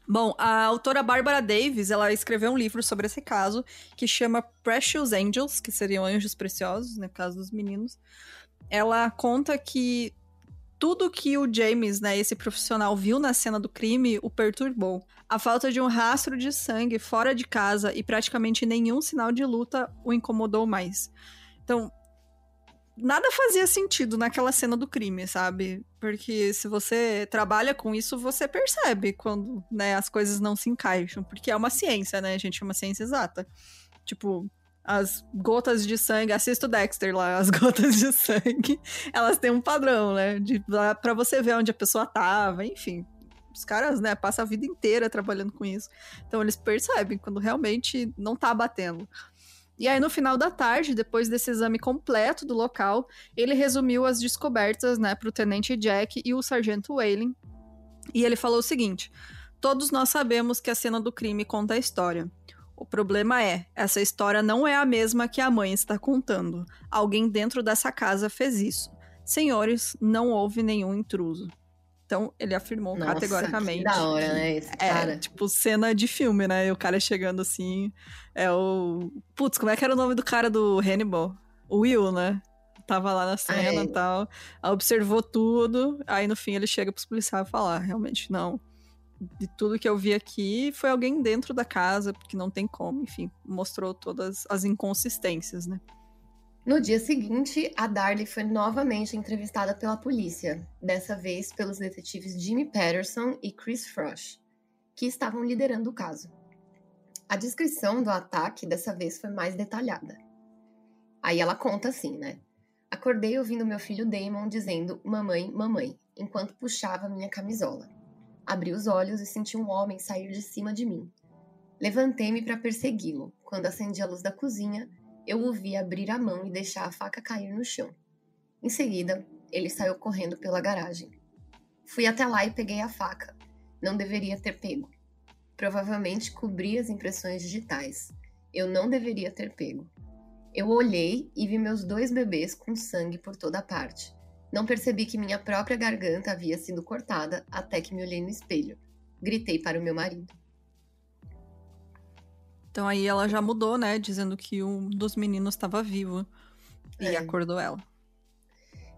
Bom, a autora Barbara Davis, ela escreveu um livro sobre esse caso que chama Precious Angels, que seriam anjos preciosos, no né, caso dos meninos. Ela conta que tudo que o James, né, esse profissional, viu na cena do crime o perturbou. A falta de um rastro de sangue fora de casa e praticamente nenhum sinal de luta o incomodou mais. Então, nada fazia sentido naquela cena do crime, sabe? Porque se você trabalha com isso, você percebe quando, né, as coisas não se encaixam, porque é uma ciência, né, gente, é uma ciência exata. Tipo, as gotas de sangue, assisto Dexter lá, as gotas de sangue, elas têm um padrão, né, de para você ver onde a pessoa tava, enfim. Os caras, né, passam a vida inteira trabalhando com isso. Então eles percebem quando realmente não tá batendo. E aí, no final da tarde, depois desse exame completo do local, ele resumiu as descobertas, né, para o tenente Jack e o sargento Whalen. E ele falou o seguinte: Todos nós sabemos que a cena do crime conta a história. O problema é, essa história não é a mesma que a mãe está contando. Alguém dentro dessa casa fez isso. Senhores, não houve nenhum intruso. Então, ele afirmou Nossa, categoricamente. Que da hora, né? Esse é, cara. tipo, cena de filme, né? E o cara chegando assim. É o. Putz, como é que era o nome do cara do Hannibal? O Will, né? Tava lá na cena e tal. Observou tudo. Aí no fim ele chega pros policiais falar: realmente, não. De tudo que eu vi aqui, foi alguém dentro da casa, porque não tem como, enfim. Mostrou todas as inconsistências, né? No dia seguinte, a Darlie foi novamente entrevistada pela polícia, dessa vez pelos detetives Jimmy Patterson e Chris Frosch, que estavam liderando o caso. A descrição do ataque dessa vez foi mais detalhada. Aí ela conta assim, né? Acordei ouvindo meu filho Damon dizendo mamãe, mamãe, enquanto puxava minha camisola. Abri os olhos e senti um homem sair de cima de mim. Levantei-me para persegui-lo. Quando acendi a luz da cozinha, eu o vi abrir a mão e deixar a faca cair no chão. Em seguida, ele saiu correndo pela garagem. Fui até lá e peguei a faca. Não deveria ter pego. Provavelmente cobri as impressões digitais. Eu não deveria ter pego. Eu olhei e vi meus dois bebês com sangue por toda parte. Não percebi que minha própria garganta havia sido cortada até que me olhei no espelho. Gritei para o meu marido. Então aí ela já mudou, né? Dizendo que um dos meninos estava vivo. E é. acordou ela.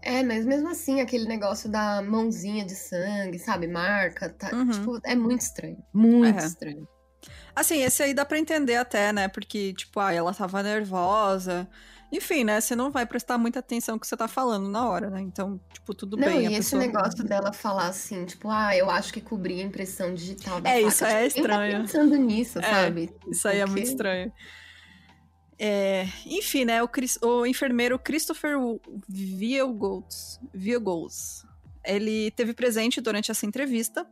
É, mas mesmo assim, aquele negócio da mãozinha de sangue, sabe? Marca, tá, uhum. tipo, é muito estranho. Muito é. estranho. Assim, esse aí dá pra entender até, né? Porque, tipo, ah, ela tava nervosa. Enfim, né? Você não vai prestar muita atenção no que você tá falando na hora, né? Então, tipo, tudo não, bem. E esse pessoa... negócio dela falar assim, tipo, ah, eu acho que cobri a impressão digital da É, faca. isso é tipo, estranho. Tá pensando nisso, é, sabe? Isso aí é muito estranho. É, enfim, né, o, o, enfermeiro Christopher Viegols, Viegols, ele teve presente durante essa entrevista.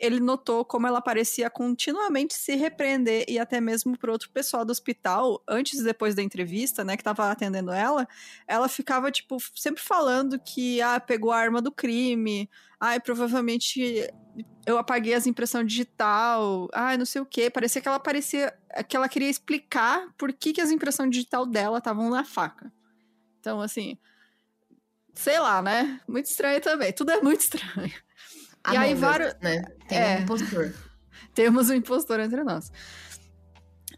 Ele notou como ela parecia continuamente se repreender e até mesmo para outro pessoal do hospital, antes e depois da entrevista, né, que estava atendendo ela, ela ficava tipo sempre falando que ah, pegou a arma do crime, ai, ah, provavelmente eu apaguei as impressões digital, ai, não sei o que. Parecia que ela parecia que ela queria explicar por que, que as impressões digital dela estavam na faca. Então, assim, sei lá, né? Muito estranho também. Tudo é muito estranho. E aí, vários. Né? Tem é, um impostor. Temos um impostor entre nós.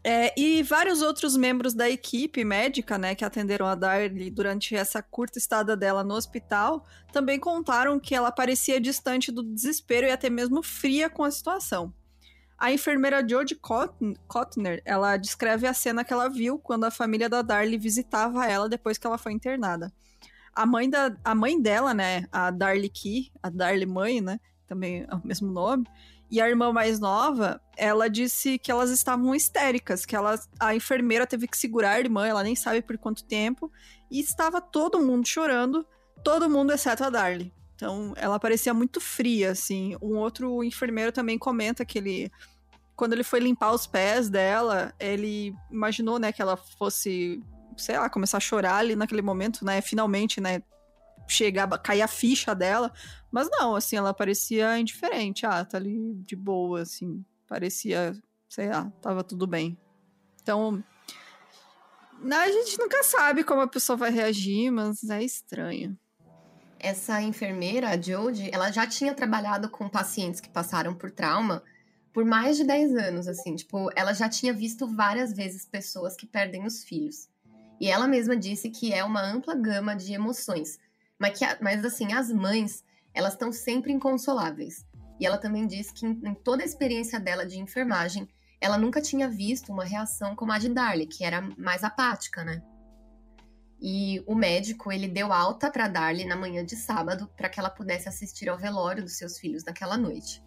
É, e vários outros membros da equipe médica, né, que atenderam a Darlie durante essa curta estada dela no hospital, também contaram que ela parecia distante do desespero e até mesmo fria com a situação. A enfermeira Jodie Kotner, ela descreve a cena que ela viu quando a família da Darlie visitava ela depois que ela foi internada. A mãe, da, a mãe dela, né, a Darlie Key, a Darlie mãe, né, também é o mesmo nome, e a irmã mais nova, ela disse que elas estavam histéricas, que ela, a enfermeira teve que segurar a irmã, ela nem sabe por quanto tempo, e estava todo mundo chorando, todo mundo exceto a Darlie. Então, ela parecia muito fria, assim. Um outro enfermeiro também comenta que ele quando ele foi limpar os pés dela, ele imaginou, né, que ela fosse, sei lá, começar a chorar ali naquele momento, né, finalmente, né, chegar, cair a ficha dela. Mas não, assim, ela parecia indiferente. Ah, tá ali de boa, assim. Parecia, sei lá, tava tudo bem. Então, a gente nunca sabe como a pessoa vai reagir, mas é estranho. Essa enfermeira, a Jodie, ela já tinha trabalhado com pacientes que passaram por trauma por mais de 10 anos, assim, tipo, ela já tinha visto várias vezes pessoas que perdem os filhos. E ela mesma disse que é uma ampla gama de emoções, mas, que, mas assim, as mães, elas estão sempre inconsoláveis. E ela também diz que em, em, toda a experiência dela de enfermagem, ela nunca tinha visto uma reação como a de Darlie, que era mais apática, né? E o médico, ele deu alta para Darlie na manhã de sábado para que ela pudesse assistir ao velório dos seus filhos naquela noite.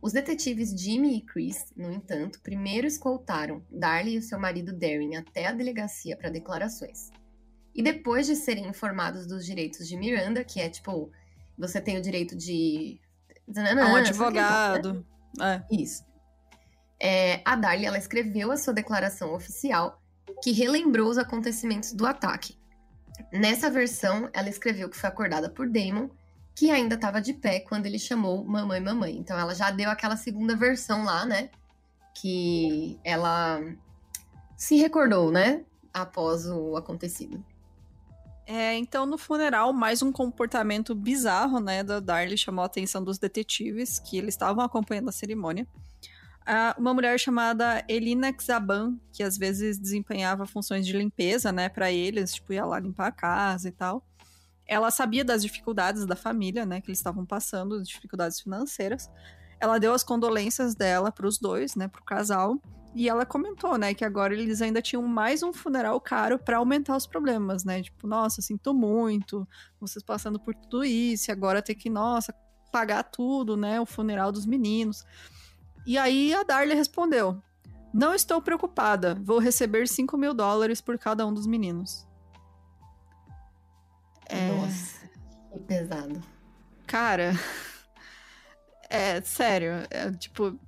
Os detetives Jimmy e Chris, no entanto, primeiro escoltaram Darlie e seu marido Darren até a delegacia para declarações. E depois de serem informados dos direitos de Miranda, que é tipo, você tem o direito de. um advogado. É. Isso. É, a Darlie ela escreveu a sua declaração oficial, que relembrou os acontecimentos do ataque. Nessa versão, ela escreveu que foi acordada por Damon, que ainda estava de pé quando ele chamou mamãe mamãe. Então ela já deu aquela segunda versão lá, né? Que ela se recordou, né? Após o acontecido. É, então, no funeral, mais um comportamento bizarro, né, da Darlie chamou a atenção dos detetives, que eles estavam acompanhando a cerimônia. Uh, uma mulher chamada Elina Xaban, que às vezes desempenhava funções de limpeza, né, para eles, tipo, ia lá limpar a casa e tal. Ela sabia das dificuldades da família, né, que eles estavam passando, dificuldades financeiras. Ela deu as condolências dela para os dois, né, para o casal, e ela comentou, né, que agora eles ainda tinham mais um funeral caro para aumentar os problemas, né? Tipo, nossa, sinto muito, vocês passando por tudo isso, e agora ter que, nossa, pagar tudo, né? O funeral dos meninos. E aí a Darlie respondeu: Não estou preocupada, vou receber 5 mil dólares por cada um dos meninos. É... Nossa, que pesado. Cara, é sério, é, tipo,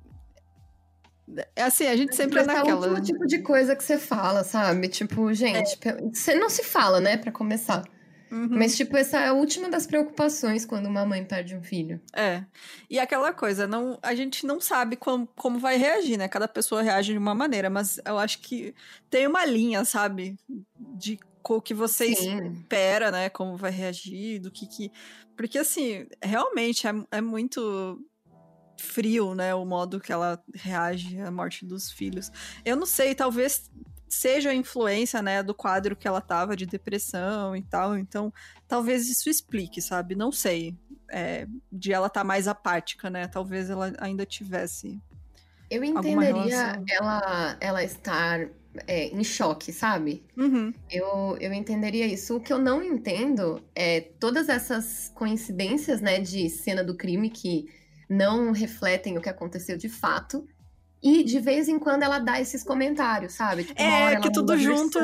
É assim, a gente sempre é naquela. É o tipo de coisa que você fala, sabe? Tipo, gente, é. você não se fala, né, para começar. Uhum. Mas, tipo, essa é a última das preocupações quando uma mãe perde um filho. É. E aquela coisa, não, a gente não sabe como, como vai reagir, né? Cada pessoa reage de uma maneira, mas eu acho que tem uma linha, sabe? De o que você Sim. espera, né? Como vai reagir, do que que. Porque, assim, realmente é, é muito frio, né? O modo que ela reage à morte dos filhos. Eu não sei, talvez seja a influência, né, do quadro que ela tava de depressão e tal. Então, talvez isso explique, sabe? Não sei. É, de ela estar tá mais apática, né? Talvez ela ainda tivesse. Eu entenderia ela, ela estar é, em choque, sabe? Uhum. Eu, eu entenderia isso. O que eu não entendo é todas essas coincidências, né, de cena do crime que não refletem o que aconteceu de fato. E de vez em quando ela dá esses comentários, sabe? Tipo, é, que tudo junto.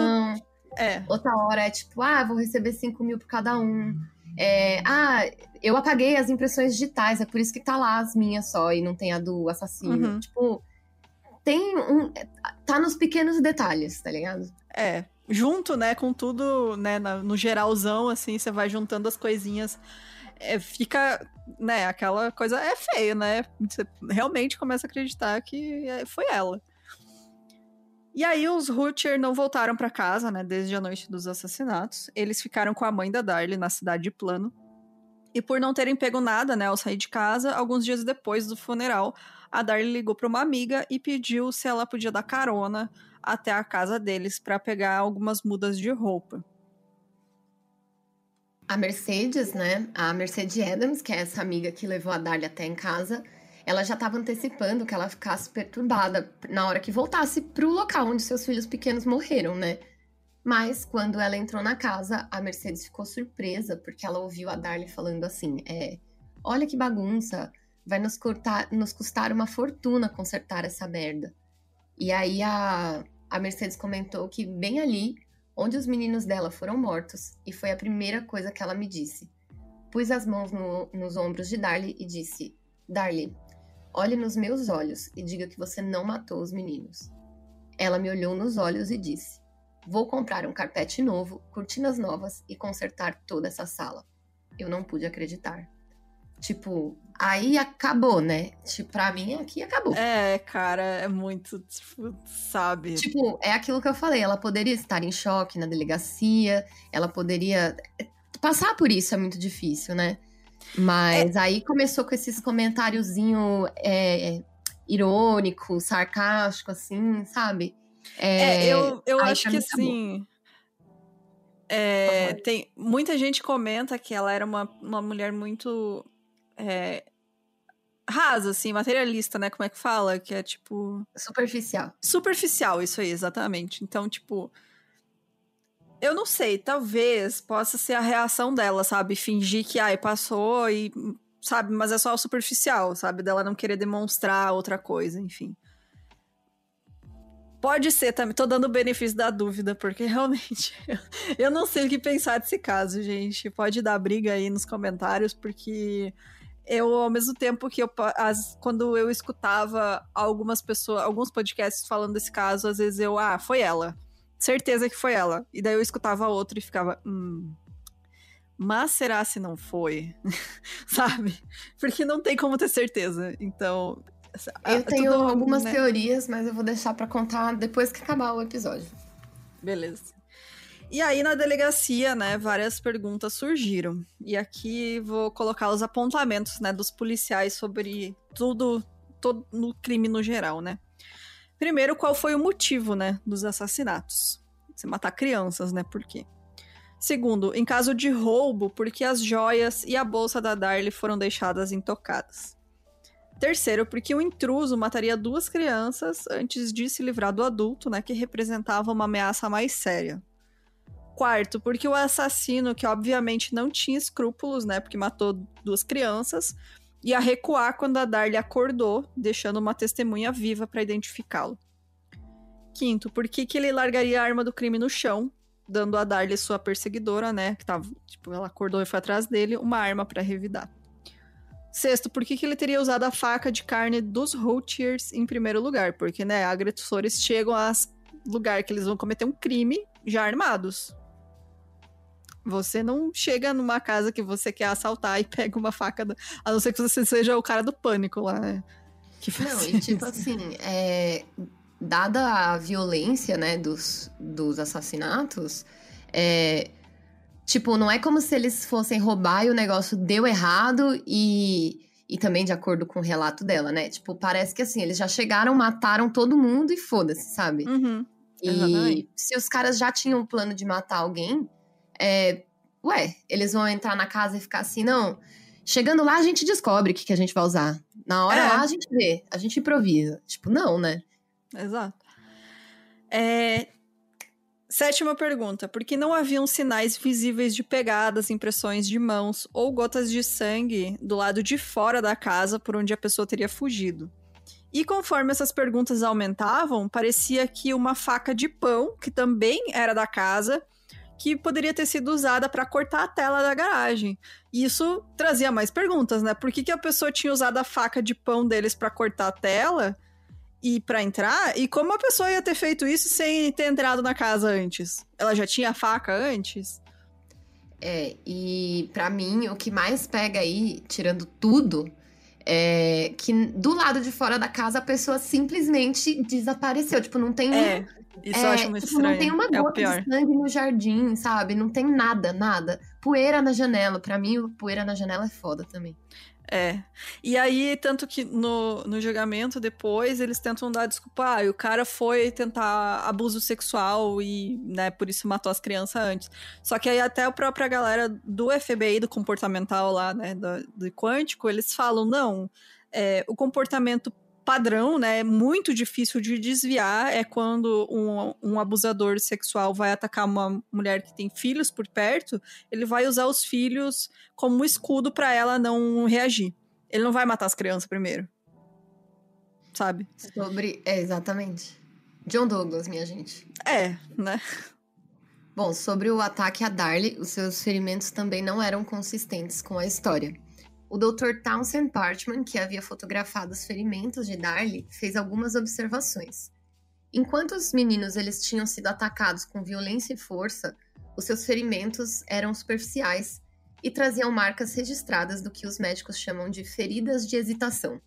é. Outra hora é tipo, ah, vou receber 5 mil por cada um. É, ah, eu apaguei as impressões digitais, é por isso que tá lá as minhas só e não tem a do assassino. Uhum. Tipo, tem um. Tá nos pequenos detalhes, tá ligado? É. Junto, né, com tudo, né, no geralzão, assim, você vai juntando as coisinhas é, fica, né, aquela coisa é feia, né? Você realmente começa a acreditar que é, foi ela. E aí os Rutcher não voltaram para casa, né, desde a noite dos assassinatos. Eles ficaram com a mãe da Darlie na cidade de Plano. E por não terem pego nada, né, ao sair de casa, alguns dias depois do funeral, a Darlie ligou para uma amiga e pediu se ela podia dar carona até a casa deles para pegar algumas mudas de roupa. A Mercedes, né? A Mercedes Adams, que é essa amiga que levou a Darlie até em casa, ela já estava antecipando que ela ficasse perturbada na hora que voltasse para o local onde seus filhos pequenos morreram, né? Mas quando ela entrou na casa, a Mercedes ficou surpresa porque ela ouviu a Darlie falando assim: é, olha que bagunça, vai nos, cortar, nos custar uma fortuna consertar essa merda. E aí a, a Mercedes comentou que bem ali onde os meninos dela foram mortos, e foi a primeira coisa que ela me disse. Pus as mãos no, nos ombros de Darlie e disse: Darlie, olhe nos meus olhos e diga que você não matou os meninos. Ela me olhou nos olhos e disse: Vou comprar um carpete novo, cortinas novas e consertar toda essa sala. Eu não pude acreditar. Tipo, aí acabou, né? Tipo, pra mim aqui acabou. É, cara, é muito, tipo, sabe? Tipo, é aquilo que eu falei, ela poderia estar em choque na delegacia, ela poderia. Passar por isso é muito difícil, né? Mas é... aí começou com esses comentáriozinho é, irônico, sarcástico, assim, sabe? É, é eu, eu acho que assim. É, tem muita gente comenta que ela era uma, uma mulher muito é, rasa, assim, materialista, né? Como é que fala? Que é tipo. Superficial. Superficial, isso aí, exatamente. Então, tipo. Eu não sei, talvez possa ser a reação dela, sabe? Fingir que, ai, passou e. Sabe? Mas é só superficial, sabe? Dela não querer demonstrar outra coisa, enfim. Pode ser também, tô dando o benefício da dúvida, porque realmente eu não sei o que pensar desse caso, gente. Pode dar briga aí nos comentários, porque eu, ao mesmo tempo que eu, as, quando eu escutava algumas pessoas, alguns podcasts falando desse caso, às vezes eu, ah, foi ela. Certeza que foi ela. E daí eu escutava outro e ficava, hum. Mas será se não foi? Sabe? Porque não tem como ter certeza. Então. Eu tenho tudo, algumas né? teorias, mas eu vou deixar para contar depois que acabar o episódio. Beleza. E aí, na delegacia, né, várias perguntas surgiram. E aqui vou colocar os apontamentos, né, dos policiais sobre tudo, todo no crime no geral, né. Primeiro, qual foi o motivo, né, dos assassinatos? Você matar crianças, né, por quê? Segundo, em caso de roubo, porque as joias e a bolsa da Darlie foram deixadas intocadas. Terceiro, porque o intruso mataria duas crianças antes de se livrar do adulto, né, que representava uma ameaça mais séria. Quarto, porque o assassino, que obviamente não tinha escrúpulos, né? Porque matou duas crianças, ia recuar quando a Darlie acordou, deixando uma testemunha viva para identificá-lo. Quinto, por que, que ele largaria a arma do crime no chão, dando a Darlie sua perseguidora, né? Que tava, tipo, ela acordou e foi atrás dele, uma arma para revidar. Sexto, por que, que ele teria usado a faca de carne dos Routiers em primeiro lugar? Porque, né, agressores chegam a lugar que eles vão cometer um crime já armados. Você não chega numa casa que você quer assaltar e pega uma faca, do... a não ser que você seja o cara do pânico lá, né? Que não, e tipo isso. assim, é, dada a violência, né, dos, dos assassinatos, é, tipo, não é como se eles fossem roubar e o negócio deu errado e, e também de acordo com o relato dela, né? Tipo, parece que assim, eles já chegaram, mataram todo mundo e foda-se, sabe? Uhum. E se os caras já tinham um plano de matar alguém, é, ué, eles vão entrar na casa e ficar assim, não. Chegando lá, a gente descobre o que, que a gente vai usar. Na hora é. lá, a gente vê, a gente improvisa. Tipo, não, né? Exato. É... Sétima pergunta. Por que não haviam sinais visíveis de pegadas, impressões de mãos ou gotas de sangue do lado de fora da casa por onde a pessoa teria fugido? E conforme essas perguntas aumentavam, parecia que uma faca de pão, que também era da casa, que poderia ter sido usada para cortar a tela da garagem. Isso trazia mais perguntas, né? Por que, que a pessoa tinha usado a faca de pão deles para cortar a tela e para entrar? E como a pessoa ia ter feito isso sem ter entrado na casa antes? Ela já tinha a faca antes? É, e para mim o que mais pega aí, tirando tudo, é que do lado de fora da casa a pessoa simplesmente desapareceu. Tipo, não tem. É. Isso é, eu acho muito tipo, estranho. Não tem uma é gota de sangue no jardim, sabe? Não tem nada, nada. Poeira na janela. Para mim, poeira na janela é foda também. É. E aí, tanto que no, no julgamento, depois, eles tentam dar desculpa. Ah, o cara foi tentar abuso sexual e, né, por isso matou as crianças antes. Só que aí até a própria galera do FBI, do comportamental lá, né, do, do quântico, eles falam, não, é, o comportamento padrão, né, muito difícil de desviar é quando um, um, abusador sexual vai atacar uma mulher que tem filhos por perto, ele vai usar os filhos como escudo para ela não reagir. Ele não vai matar as crianças primeiro. Sabe? Sobre. É, exatamente. John Douglas, minha gente. É, né? Bom, sobre o ataque a Darlie, os seus ferimentos também não eram consistentes com a história. O Dr. Townsend Parchman, que havia fotografado os ferimentos de Darlie, fez algumas observações. Enquanto os meninos eles tinham sido atacados com violência e força, os seus ferimentos eram superficiais e traziam marcas registradas do que os médicos chamam de feridas de hesitação.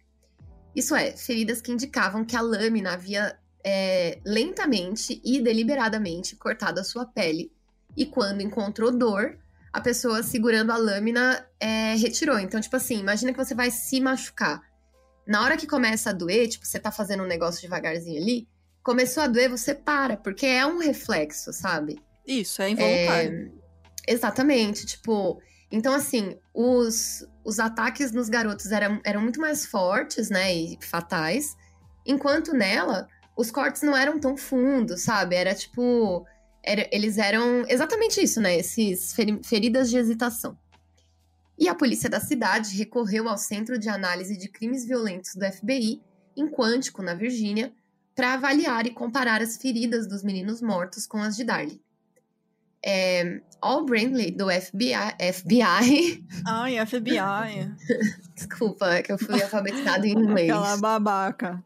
Isso é, feridas que indicavam que a lâmina havia é, lentamente e deliberadamente cortado a sua pele, e quando encontrou dor, a pessoa segurando a lâmina é, retirou. Então, tipo assim, imagina que você vai se machucar. Na hora que começa a doer, tipo, você tá fazendo um negócio devagarzinho ali, começou a doer, você para, porque é um reflexo, sabe? Isso, é involuntário. É, exatamente, tipo. Então, assim, os, os ataques nos garotos eram, eram muito mais fortes, né, e fatais, enquanto nela, os cortes não eram tão fundos, sabe? Era tipo era, eles eram exatamente isso, né? Esses feridas de hesitação. E a polícia da cidade recorreu ao Centro de Análise de Crimes Violentos do FBI, em Quantico, na Virgínia, para avaliar e comparar as feridas dos meninos mortos com as de Darlie. É, Al Brindley, do FBI. FBI. Ai, FBI. Desculpa, é que eu fui alfabetizado em inglês. Aquela babaca.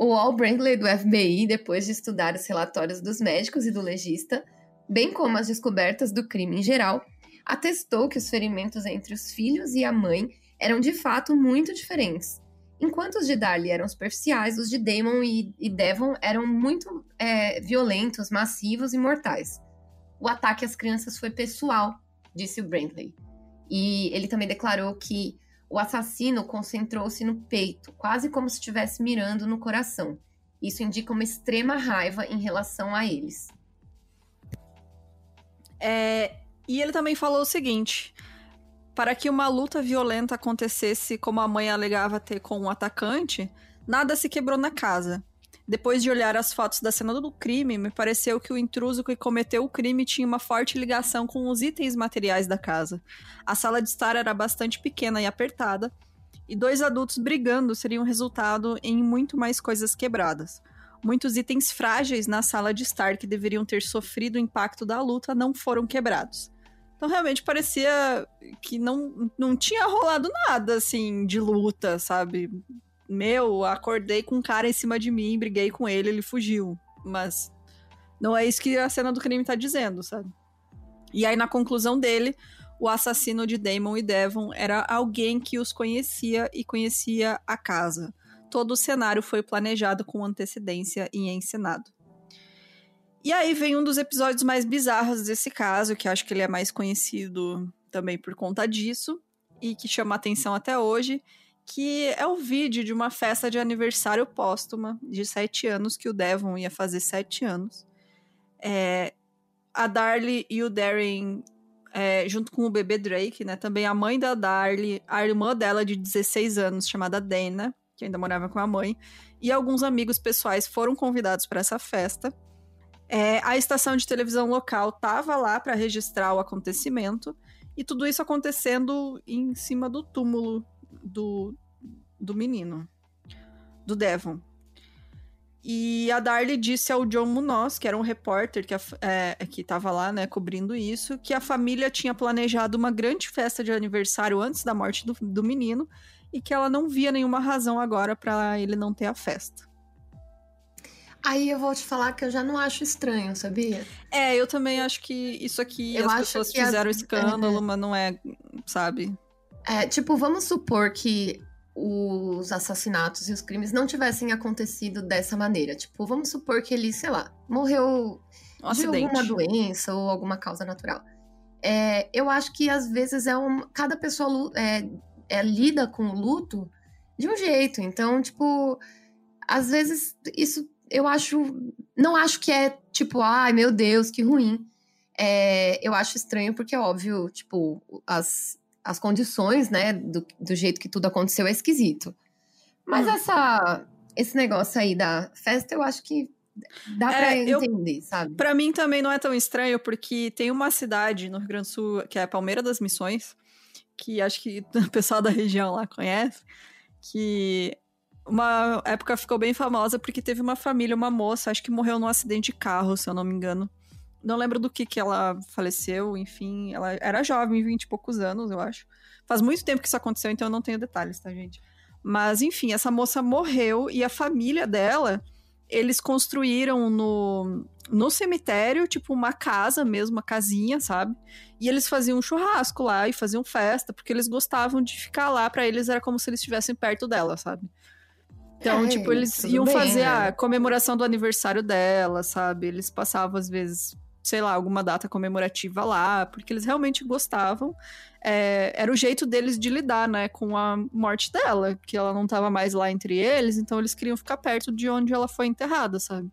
O Al Brandley do FBI, depois de estudar os relatórios dos médicos e do legista, bem como as descobertas do crime em geral, atestou que os ferimentos entre os filhos e a mãe eram de fato muito diferentes. Enquanto os de Darlie eram superficiais, os de Damon e, e Devon eram muito é, violentos, massivos e mortais. O ataque às crianças foi pessoal, disse o Brandley. E ele também declarou que o assassino concentrou-se no peito, quase como se estivesse mirando no coração. Isso indica uma extrema raiva em relação a eles. É, e ele também falou o seguinte: para que uma luta violenta acontecesse como a mãe alegava ter com o um atacante, nada se quebrou na casa. Depois de olhar as fotos da cena do crime, me pareceu que o intruso que cometeu o crime tinha uma forte ligação com os itens materiais da casa. A sala de estar era bastante pequena e apertada, e dois adultos brigando seriam resultado em muito mais coisas quebradas. Muitos itens frágeis na sala de estar que deveriam ter sofrido o impacto da luta não foram quebrados. Então realmente parecia que não, não tinha rolado nada, assim, de luta, sabe? Meu, acordei com um cara em cima de mim, briguei com ele, ele fugiu. Mas não é isso que a cena do crime tá dizendo, sabe? E aí, na conclusão dele, o assassino de Damon e Devon era alguém que os conhecia e conhecia a casa. Todo o cenário foi planejado com antecedência e encenado. E aí vem um dos episódios mais bizarros desse caso, que acho que ele é mais conhecido também por conta disso, e que chama atenção até hoje, que é o vídeo de uma festa de aniversário póstuma de sete anos, que o Devon ia fazer sete anos. É, a Darlie e o Darren, é, junto com o bebê Drake, né? Também a mãe da Darlie, a irmã dela de 16 anos, chamada Dana, que ainda morava com a mãe, e alguns amigos pessoais foram convidados para essa festa. É, a estação de televisão local estava lá para registrar o acontecimento e tudo isso acontecendo em cima do túmulo do, do menino, do Devon. E a Darlie disse ao John Munoz, que era um repórter que, é, estava lá, né, cobrindo isso, que a família tinha planejado uma grande festa de aniversário antes da morte do, do menino e que ela não via nenhuma razão agora para ele não ter a festa. Aí eu vou te falar que eu já não acho estranho, sabia? É, eu também acho que isso aqui eu as pessoas fizeram as... escândalo, é... mas não é, sabe? É, tipo, vamos supor que os assassinatos e os crimes não tivessem acontecido dessa maneira. Tipo, vamos supor que ele, sei lá, morreu um de acidente. alguma doença ou alguma causa natural. É, eu acho que às vezes é um, cada pessoa é, é, lida com o luto de um jeito. Então, tipo, às vezes isso eu acho. Não acho que é tipo, ai meu Deus, que ruim. É, eu acho estranho porque, óbvio, tipo, as, as condições, né, do, do jeito que tudo aconteceu é esquisito. Mas hum. essa, esse negócio aí da festa, eu acho que dá é, pra entender, eu, sabe? Pra mim também não é tão estranho, porque tem uma cidade no Rio Grande do Sul, que é Palmeira das Missões, que acho que o pessoal da região lá conhece, que uma época ficou bem famosa porque teve uma família, uma moça, acho que morreu num acidente de carro, se eu não me engano. Não lembro do que que ela faleceu, enfim, ela era jovem, 20 e poucos anos, eu acho. Faz muito tempo que isso aconteceu, então eu não tenho detalhes, tá, gente? Mas, enfim, essa moça morreu e a família dela, eles construíram no, no cemitério, tipo, uma casa mesmo, uma casinha, sabe? E eles faziam um churrasco lá e faziam festa, porque eles gostavam de ficar lá, para eles era como se eles estivessem perto dela, sabe? Então, é, tipo, eles iam bem, fazer né? a comemoração do aniversário dela, sabe? Eles passavam, às vezes, sei lá, alguma data comemorativa lá, porque eles realmente gostavam. É, era o jeito deles de lidar, né, com a morte dela, que ela não estava mais lá entre eles, então eles queriam ficar perto de onde ela foi enterrada, sabe?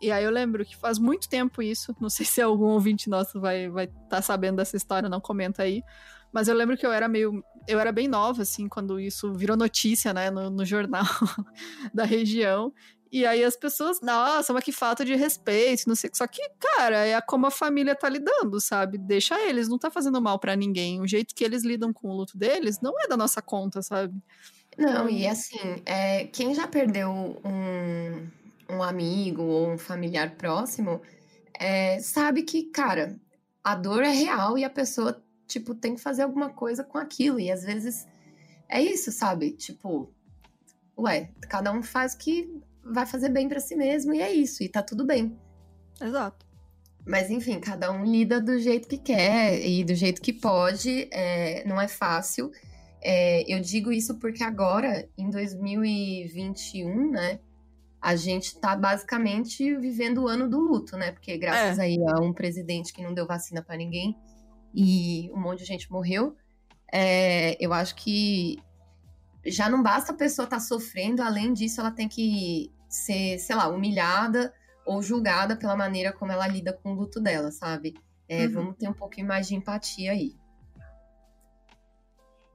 E aí eu lembro que faz muito tempo isso, não sei se algum ouvinte nosso vai vai tá sabendo dessa história, não comenta aí, mas eu lembro que eu era meio. Eu era bem nova, assim, quando isso virou notícia, né, no, no jornal da região. E aí as pessoas, nossa, mas que falta de respeito, não sei. Só que, cara, é como a família tá lidando, sabe? Deixa eles, não tá fazendo mal para ninguém. O jeito que eles lidam com o luto deles não é da nossa conta, sabe? Não, e assim, é, quem já perdeu um, um amigo ou um familiar próximo, é, sabe que, cara, a dor é real e a pessoa tipo, tem que fazer alguma coisa com aquilo. E às vezes é isso, sabe? Tipo, ué, cada um faz o que vai fazer bem para si mesmo e é isso, e tá tudo bem. Exato. Mas enfim, cada um lida do jeito que quer e do jeito que pode, é, não é fácil. É, eu digo isso porque agora, em 2021, né, a gente tá basicamente vivendo o ano do luto, né? Porque graças é. aí a um presidente que não deu vacina para ninguém, e um monte de gente morreu, é, eu acho que já não basta a pessoa estar tá sofrendo, além disso, ela tem que ser, sei lá, humilhada ou julgada pela maneira como ela lida com o luto dela, sabe? É, uhum. Vamos ter um pouquinho mais de empatia aí.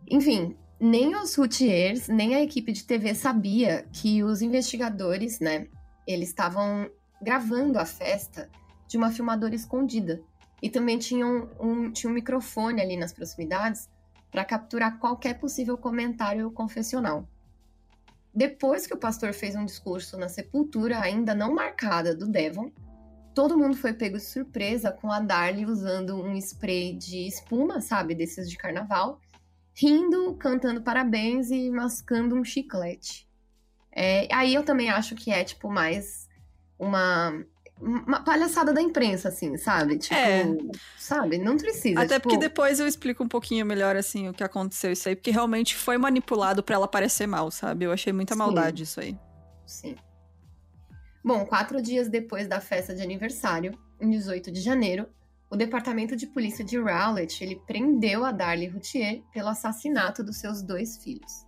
Enfim, nem os routiers, nem a equipe de TV sabia que os investigadores, né, eles estavam gravando a festa de uma filmadora escondida. E também tinha um, um, tinha um microfone ali nas proximidades para capturar qualquer possível comentário confessional. Depois que o pastor fez um discurso na sepultura ainda não marcada do Devon, todo mundo foi pego de surpresa com a Darly usando um spray de espuma, sabe? Desses de carnaval, rindo, cantando parabéns e mascando um chiclete. É, aí eu também acho que é, tipo, mais uma uma palhaçada da imprensa, assim, sabe? Tipo, é. sabe? Não precisa. Até tipo... porque depois eu explico um pouquinho melhor, assim, o que aconteceu isso aí, porque realmente foi manipulado para ela parecer mal, sabe? Eu achei muita Sim. maldade isso aí. Sim. Bom, quatro dias depois da festa de aniversário, em 18 de janeiro, o Departamento de Polícia de Rowlett, ele prendeu a Darlie Routier pelo assassinato dos seus dois filhos.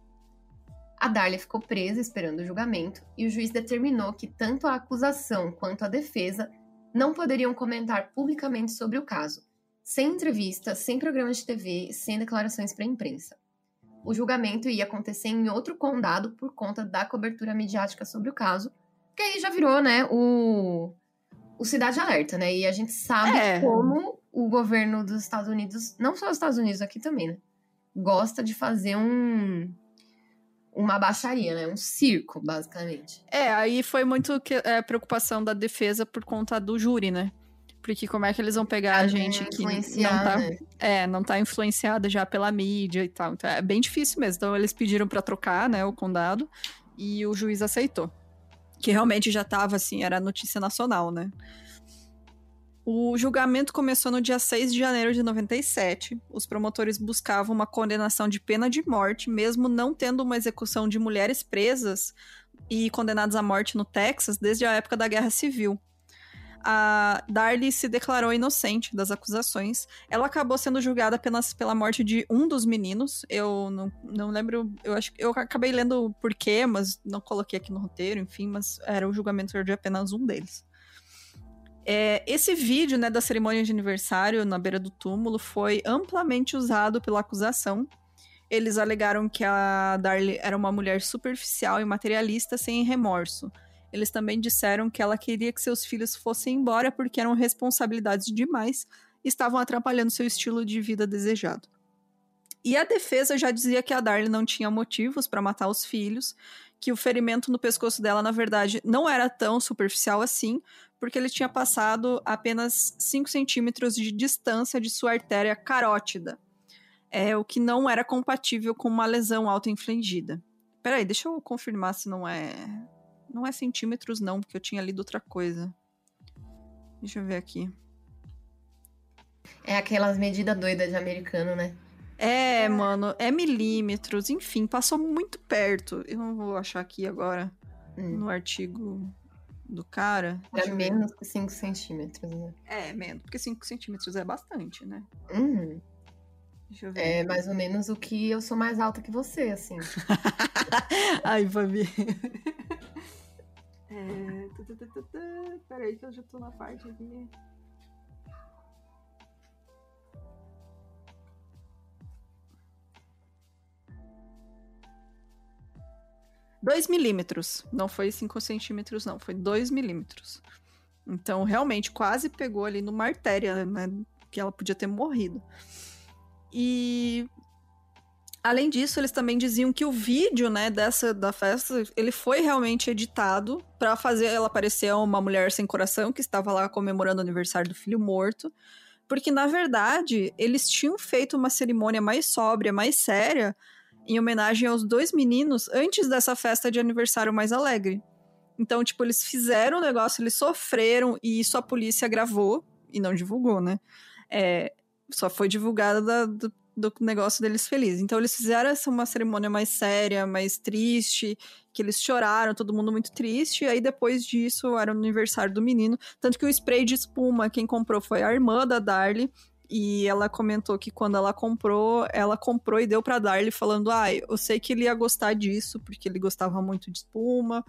A Darlia ficou presa esperando o julgamento e o juiz determinou que tanto a acusação quanto a defesa não poderiam comentar publicamente sobre o caso, sem entrevista, sem programas de TV, sem declarações para a imprensa. O julgamento ia acontecer em outro condado por conta da cobertura midiática sobre o caso, que aí já virou, né, o, o Cidade Alerta, né? E a gente sabe é. como o governo dos Estados Unidos, não só os Estados Unidos, aqui também, né? Gosta de fazer um, uma baixaria, né? Um circo, basicamente. É, aí foi muito que, é, preocupação da defesa por conta do júri, né? Porque como é que eles vão pegar a, a gente que não tá, né? é, não tá influenciada já pela mídia e tal. Então é bem difícil mesmo. Então eles pediram para trocar, né, o condado e o juiz aceitou. Que realmente já tava assim, era notícia nacional, né? O julgamento começou no dia 6 de janeiro de 97. Os promotores buscavam uma condenação de pena de morte, mesmo não tendo uma execução de mulheres presas e condenadas à morte no Texas desde a época da Guerra Civil. A Darlie se declarou inocente das acusações. Ela acabou sendo julgada apenas pela morte de um dos meninos. Eu não, não lembro, eu acho eu acabei lendo o porquê, mas não coloquei aqui no roteiro, enfim, mas era o julgamento de apenas um deles. É, esse vídeo né, da cerimônia de aniversário na beira do túmulo foi amplamente usado pela acusação. Eles alegaram que a Darlie era uma mulher superficial e materialista sem remorso. Eles também disseram que ela queria que seus filhos fossem embora porque eram responsabilidades demais e estavam atrapalhando seu estilo de vida desejado. E a defesa já dizia que a Darlie não tinha motivos para matar os filhos, que o ferimento no pescoço dela, na verdade, não era tão superficial assim, porque ele tinha passado apenas 5 centímetros de distância de sua artéria carótida, é, o que não era compatível com uma lesão auto-infligida. Peraí, deixa eu confirmar se não é. Não é centímetros, não, porque eu tinha lido outra coisa. Deixa eu ver aqui. É aquelas medidas doidas de americano, né? É, mano, é milímetros, enfim, passou muito perto. Eu não vou achar aqui agora hum. no artigo do cara. É menos que 5 centímetros, né? É, menos, porque 5 centímetros é bastante, né? Uhum. Deixa eu ver. É mais ou menos o que eu sou mais alta que você, assim. Ai, Fabi. é... Peraí que eu já tô na parte aqui. 2 milímetros. Não foi 5 centímetros, não. Foi 2 milímetros. Então, realmente, quase pegou ali numa artéria, né? Que ela podia ter morrido. E. Além disso, eles também diziam que o vídeo, né, dessa da festa, ele foi realmente editado para fazer ela parecer uma mulher sem coração que estava lá comemorando o aniversário do filho morto, porque na verdade, eles tinham feito uma cerimônia mais sóbria, mais séria, em homenagem aos dois meninos antes dessa festa de aniversário mais alegre. Então, tipo, eles fizeram o negócio, eles sofreram e isso a polícia gravou e não divulgou, né? É, só foi divulgada da, do, do, negócio deles felizes. Então, eles fizeram essa uma cerimônia mais séria, mais triste, que eles choraram, todo mundo muito triste. E aí, depois disso, era o aniversário do menino. Tanto que o spray de espuma, quem comprou foi a irmã da Darlie. E ela comentou que quando ela comprou, ela comprou e deu para Darly falando: "Ah, eu sei que ele ia gostar disso, porque ele gostava muito de espuma".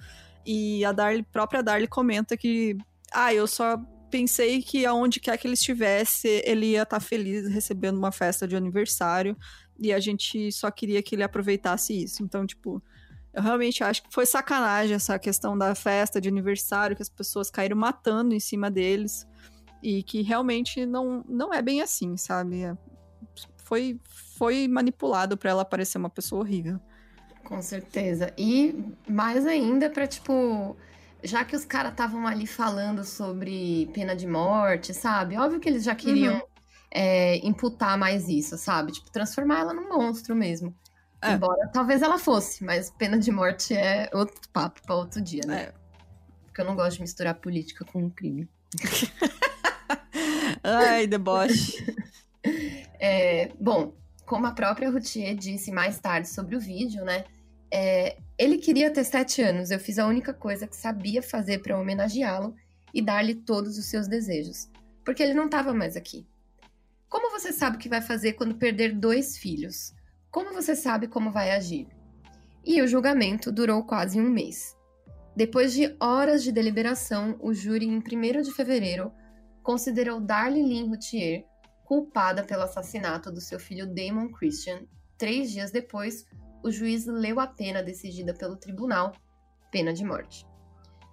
E a Darly, própria Darly comenta que: "Ah, eu só pensei que aonde quer que ele estivesse, ele ia estar tá feliz recebendo uma festa de aniversário, e a gente só queria que ele aproveitasse isso". Então, tipo, eu realmente acho que foi sacanagem essa questão da festa de aniversário, que as pessoas caíram matando em cima deles. E que realmente não, não é bem assim, sabe? É, foi, foi manipulado para ela parecer uma pessoa horrível. Com certeza. E mais ainda para tipo já que os caras estavam ali falando sobre pena de morte, sabe? Óbvio que eles já queriam uhum. é, imputar mais isso, sabe? Tipo, transformar ela num monstro mesmo. É. Embora talvez ela fosse, mas pena de morte é outro papo para outro dia, né? É. Porque eu não gosto de misturar política com crime. Ai, deboche. é, bom, como a própria Routier disse mais tarde sobre o vídeo, né? É, ele queria ter sete anos. Eu fiz a única coisa que sabia fazer para homenageá-lo e dar-lhe todos os seus desejos, porque ele não estava mais aqui. Como você sabe o que vai fazer quando perder dois filhos? Como você sabe como vai agir? E o julgamento durou quase um mês. Depois de horas de deliberação, o júri, em 1 de fevereiro, considerou Darlie Lynn Routier culpada pelo assassinato do seu filho Damon Christian. Três dias depois, o juiz leu a pena decidida pelo tribunal, pena de morte.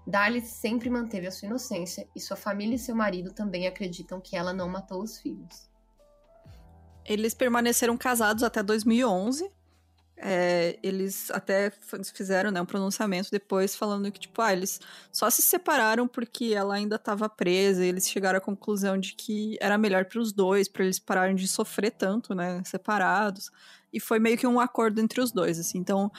Darlie sempre manteve a sua inocência e sua família e seu marido também acreditam que ela não matou os filhos. Eles permaneceram casados até 2011. É, eles até fizeram né, um pronunciamento depois falando que, tipo, ah, eles só se separaram porque ela ainda estava presa e eles chegaram à conclusão de que era melhor para os dois, para eles pararem de sofrer tanto, né, separados e foi meio que um acordo entre os dois, assim. Então,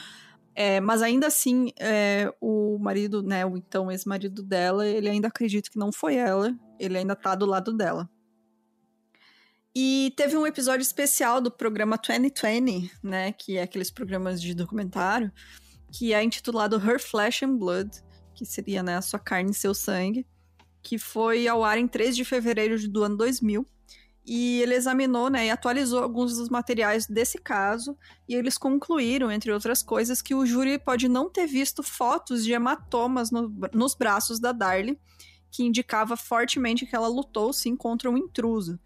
é, mas ainda assim, é, o marido, né, o então ex-marido dela, ele ainda acredita que não foi ela, ele ainda tá do lado dela. E teve um episódio especial do programa 2020, né, que é aqueles programas de documentário, que é intitulado Her Flesh and Blood, que seria, né, a sua carne e seu sangue, que foi ao ar em 3 de fevereiro do ano 2000 e ele examinou né, e atualizou alguns dos materiais desse caso, e eles concluíram, entre outras coisas, que o júri pode não ter visto fotos de hematomas no, nos braços da Darlie, que indicava fortemente que ela lutou sim contra um intruso.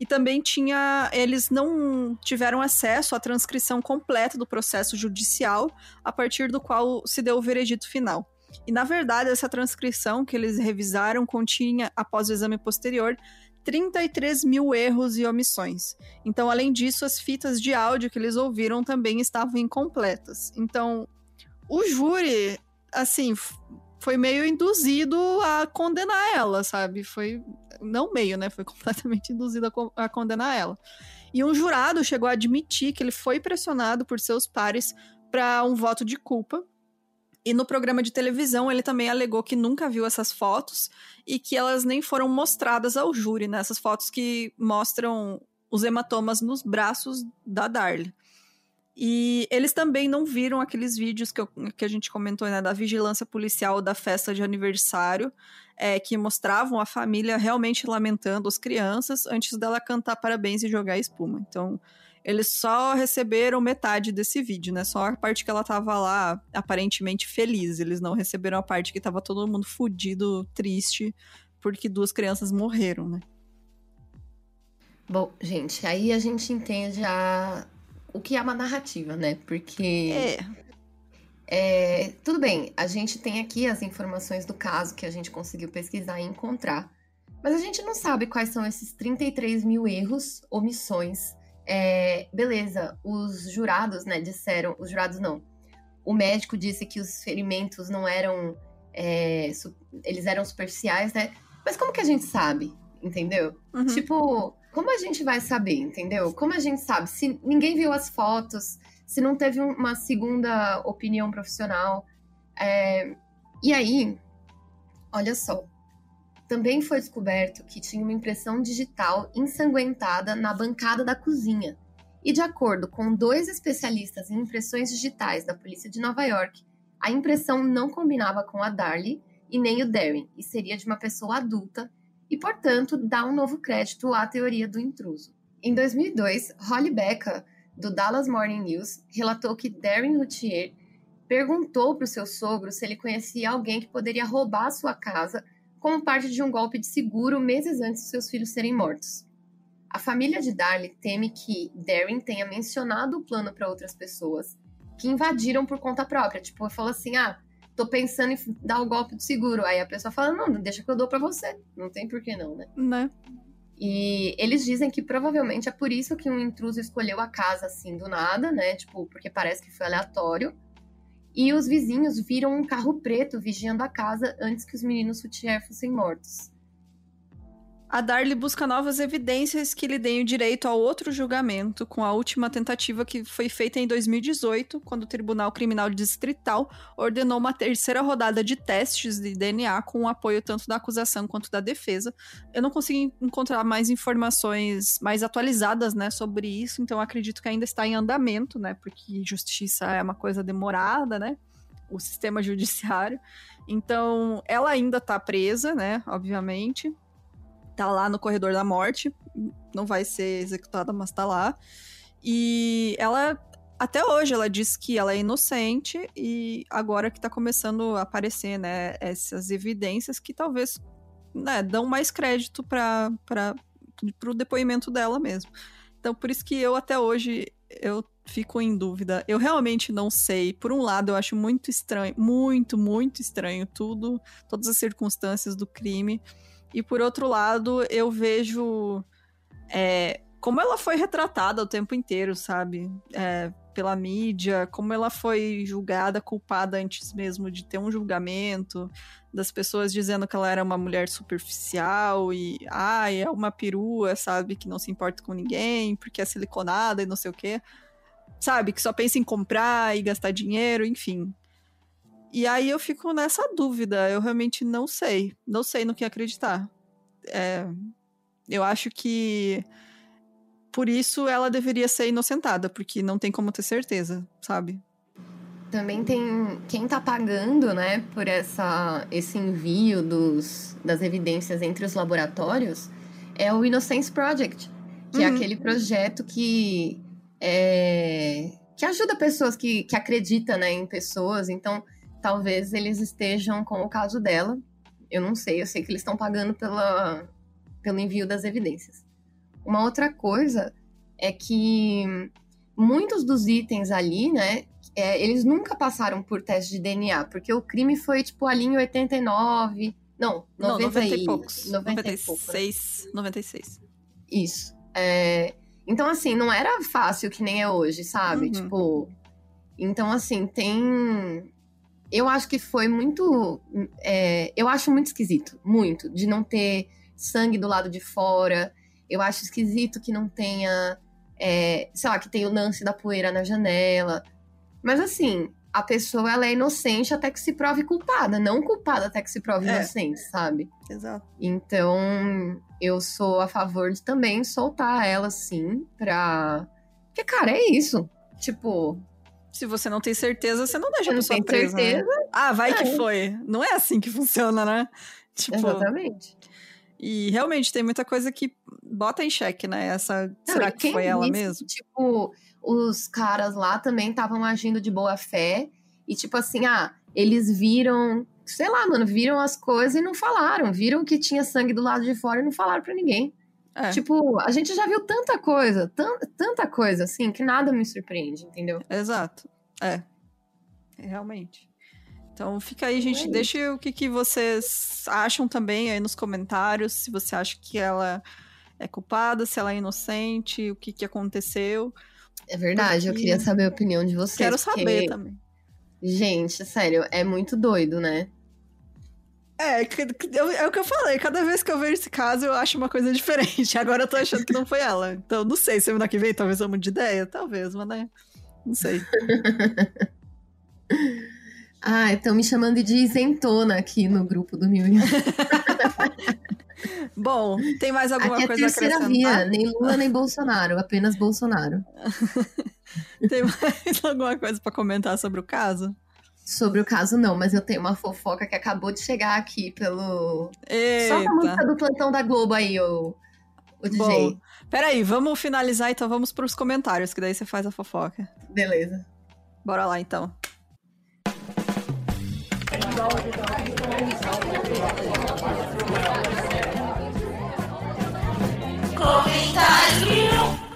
E também tinha. Eles não tiveram acesso à transcrição completa do processo judicial, a partir do qual se deu o veredito final. E, na verdade, essa transcrição que eles revisaram continha, após o exame posterior, 33 mil erros e omissões. Então, além disso, as fitas de áudio que eles ouviram também estavam incompletas. Então, o júri, assim, foi meio induzido a condenar ela, sabe? Foi. Não meio, né? Foi completamente induzido a, a condenar ela. E um jurado chegou a admitir que ele foi pressionado por seus pares para um voto de culpa e no programa de televisão ele também alegou que nunca viu essas fotos e que elas nem foram mostradas ao júri, né? Essas fotos que mostram os hematomas nos braços da Darlie. E eles também não viram aqueles vídeos que, eu, que a gente comentou, né, da vigilância policial da festa de aniversário, é, que mostravam a família realmente lamentando as crianças antes dela cantar parabéns e jogar espuma. Então, eles só receberam metade desse vídeo, né? Só a parte que ela tava lá aparentemente feliz. Eles não receberam a parte que tava todo mundo fudido, triste, porque duas crianças morreram, né? Bom, gente, aí a gente entende a... o que é uma narrativa, né? Porque. É. É, tudo bem, a gente tem aqui as informações do caso que a gente conseguiu pesquisar e encontrar, mas a gente não sabe quais são esses 33 mil erros, omissões é, beleza, os jurados, né, disseram, os jurados não, o médico disse que os ferimentos não eram, é, su, eles eram superficiais, né, mas como que a gente sabe, entendeu? Uhum. Tipo, como a gente vai saber, entendeu? Como a gente sabe? Se ninguém viu as fotos, se não teve uma segunda opinião profissional. É... E aí, olha só, também foi descoberto que tinha uma impressão digital ensanguentada na bancada da cozinha. E de acordo com dois especialistas em impressões digitais da polícia de Nova York, a impressão não combinava com a Darlie e nem o Darren, e seria de uma pessoa adulta, e portanto dá um novo crédito à teoria do intruso. Em 2002, Holly Becca, do Dallas Morning News, relatou que Darren Routier perguntou para o seu sogro se ele conhecia alguém que poderia roubar sua casa como parte de um golpe de seguro meses antes de seus filhos serem mortos. A família de Darlie teme que Darren tenha mencionado o plano para outras pessoas que invadiram por conta própria. Tipo, falou assim: ah, tô pensando em dar o golpe do seguro. Aí a pessoa fala: não, deixa que eu dou para você. Não tem por que não, né? Né? E eles dizem que provavelmente é por isso que um intruso escolheu a casa assim do nada, né? Tipo, porque parece que foi aleatório. E os vizinhos viram um carro preto vigiando a casa antes que os meninos Sutier fossem mortos. A Darly busca novas evidências que lhe deem o direito a outro julgamento, com a última tentativa que foi feita em 2018, quando o Tribunal Criminal Distrital ordenou uma terceira rodada de testes de DNA com o apoio tanto da acusação quanto da defesa. Eu não consegui encontrar mais informações mais atualizadas, né, sobre isso, então acredito que ainda está em andamento, né, porque justiça é uma coisa demorada, né, o sistema judiciário. Então, ela ainda está presa, né, obviamente tá lá no corredor da morte, não vai ser executada, mas tá lá. E ela até hoje ela diz que ela é inocente e agora que tá começando a aparecer, né, essas evidências que talvez, né, dão mais crédito para para pro depoimento dela mesmo. Então por isso que eu até hoje eu fico em dúvida. Eu realmente não sei. Por um lado, eu acho muito estranho, muito, muito estranho tudo, todas as circunstâncias do crime. E por outro lado, eu vejo é, como ela foi retratada o tempo inteiro, sabe? É, pela mídia, como ela foi julgada, culpada antes mesmo de ter um julgamento, das pessoas dizendo que ela era uma mulher superficial e, ai, ah, é uma perua, sabe? Que não se importa com ninguém, porque é siliconada e não sei o quê. Sabe? Que só pensa em comprar e gastar dinheiro, enfim. E aí eu fico nessa dúvida. Eu realmente não sei. Não sei no que acreditar. É, eu acho que por isso ela deveria ser inocentada, porque não tem como ter certeza, sabe? Também tem quem tá pagando, né, por essa, esse envio dos, das evidências entre os laboratórios é o Innocence Project, que é uhum. é aquele projeto que é, que ajuda pessoas que, que acreditam né, em pessoas. Então, talvez eles estejam com o caso dela. Eu não sei, eu sei que eles estão pagando pela, pelo envio das evidências. Uma outra coisa é que muitos dos itens ali, né, é, eles nunca passaram por teste de DNA, porque o crime foi tipo ali em 89, não, 90, não, 90 e, poucos. 90 96, e pouco, né? 96. Isso. É, então, assim, não era fácil que nem é hoje, sabe? Uhum. Tipo, então, assim, tem eu acho que foi muito. É, eu acho muito esquisito, muito, de não ter sangue do lado de fora. Eu acho esquisito que não tenha. É, sei lá, que tem o lance da poeira na janela. Mas assim, a pessoa ela é inocente até que se prove culpada, não culpada até que se prove é. inocente, sabe? Exato. Então, eu sou a favor de também soltar ela, sim, pra. Porque, cara, é isso. Tipo, se você não tem certeza, você não deixa a pessoa presa. Né? Certeza, né? Ah, vai é. que foi. Não é assim que funciona, né? Tipo, Exatamente. E realmente tem muita coisa que bota em xeque, né? Essa, não, será que foi ela mesmo? Tipo, os caras lá também estavam agindo de boa fé. E tipo assim, ah, eles viram, sei lá, mano, viram as coisas e não falaram. Viram que tinha sangue do lado de fora e não falaram para ninguém. É. Tipo, a gente já viu tanta coisa, tanta coisa, assim, que nada me surpreende, entendeu? Exato. É. realmente. Então fica aí, gente. É deixa o que, que vocês acham também aí nos comentários. Se você acha que ela é culpada, se ela é inocente, o que, que aconteceu. É verdade, porque... eu queria saber a opinião de vocês. Quero porque... saber também. Gente, sério, é muito doido, né? É, é o que eu falei. Cada vez que eu vejo esse caso, eu acho uma coisa diferente. Agora eu tô achando que não foi ela. Então, não sei. Semana que vem, talvez eu mude de ideia. Talvez, mas né? Não sei. ah, estão me chamando de isentona aqui no grupo do Mil Bom, tem mais alguma aqui é coisa a terceira via, nem Lula nem Bolsonaro, apenas Bolsonaro. tem mais alguma coisa para comentar sobre o caso? Sobre o caso, não, mas eu tenho uma fofoca que acabou de chegar aqui pelo. Eita. Só a música do plantão da Globo aí, o, o DJ. Bom, peraí, vamos finalizar então, vamos pros comentários, que daí você faz a fofoca. Beleza. Bora lá então. Comentário!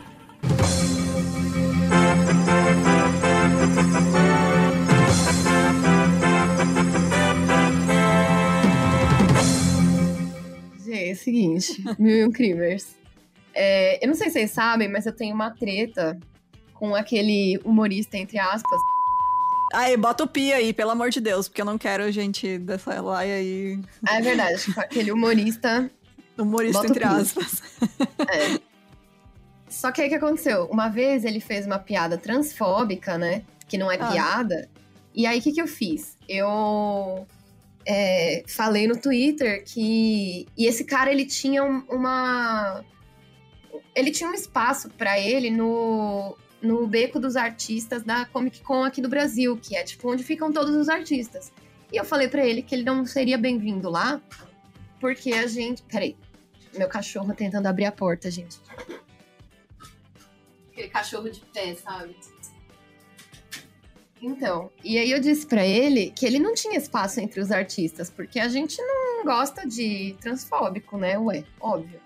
É o seguinte, Mil e um Crivers. É, eu não sei se vocês sabem, mas eu tenho uma treta com aquele humorista, entre aspas. Aí, bota o pi aí, pelo amor de Deus, porque eu não quero gente dessa laia aí. Ah, é verdade, aquele humorista. Humorista, entre aspas. É. Só que aí o que aconteceu? Uma vez ele fez uma piada transfóbica, né? Que não é ah. piada. E aí o que, que eu fiz? Eu é, falei no Twitter que. E esse cara, ele tinha uma. Ele tinha um espaço para ele no, no Beco dos Artistas da Comic Con aqui do Brasil, que é tipo onde ficam todos os artistas. E eu falei para ele que ele não seria bem-vindo lá, porque a gente. Peraí. Meu cachorro tentando abrir a porta, gente. Aquele cachorro de pé, sabe? Então, e aí eu disse para ele que ele não tinha espaço entre os artistas, porque a gente não gosta de transfóbico, né? Ué, óbvio.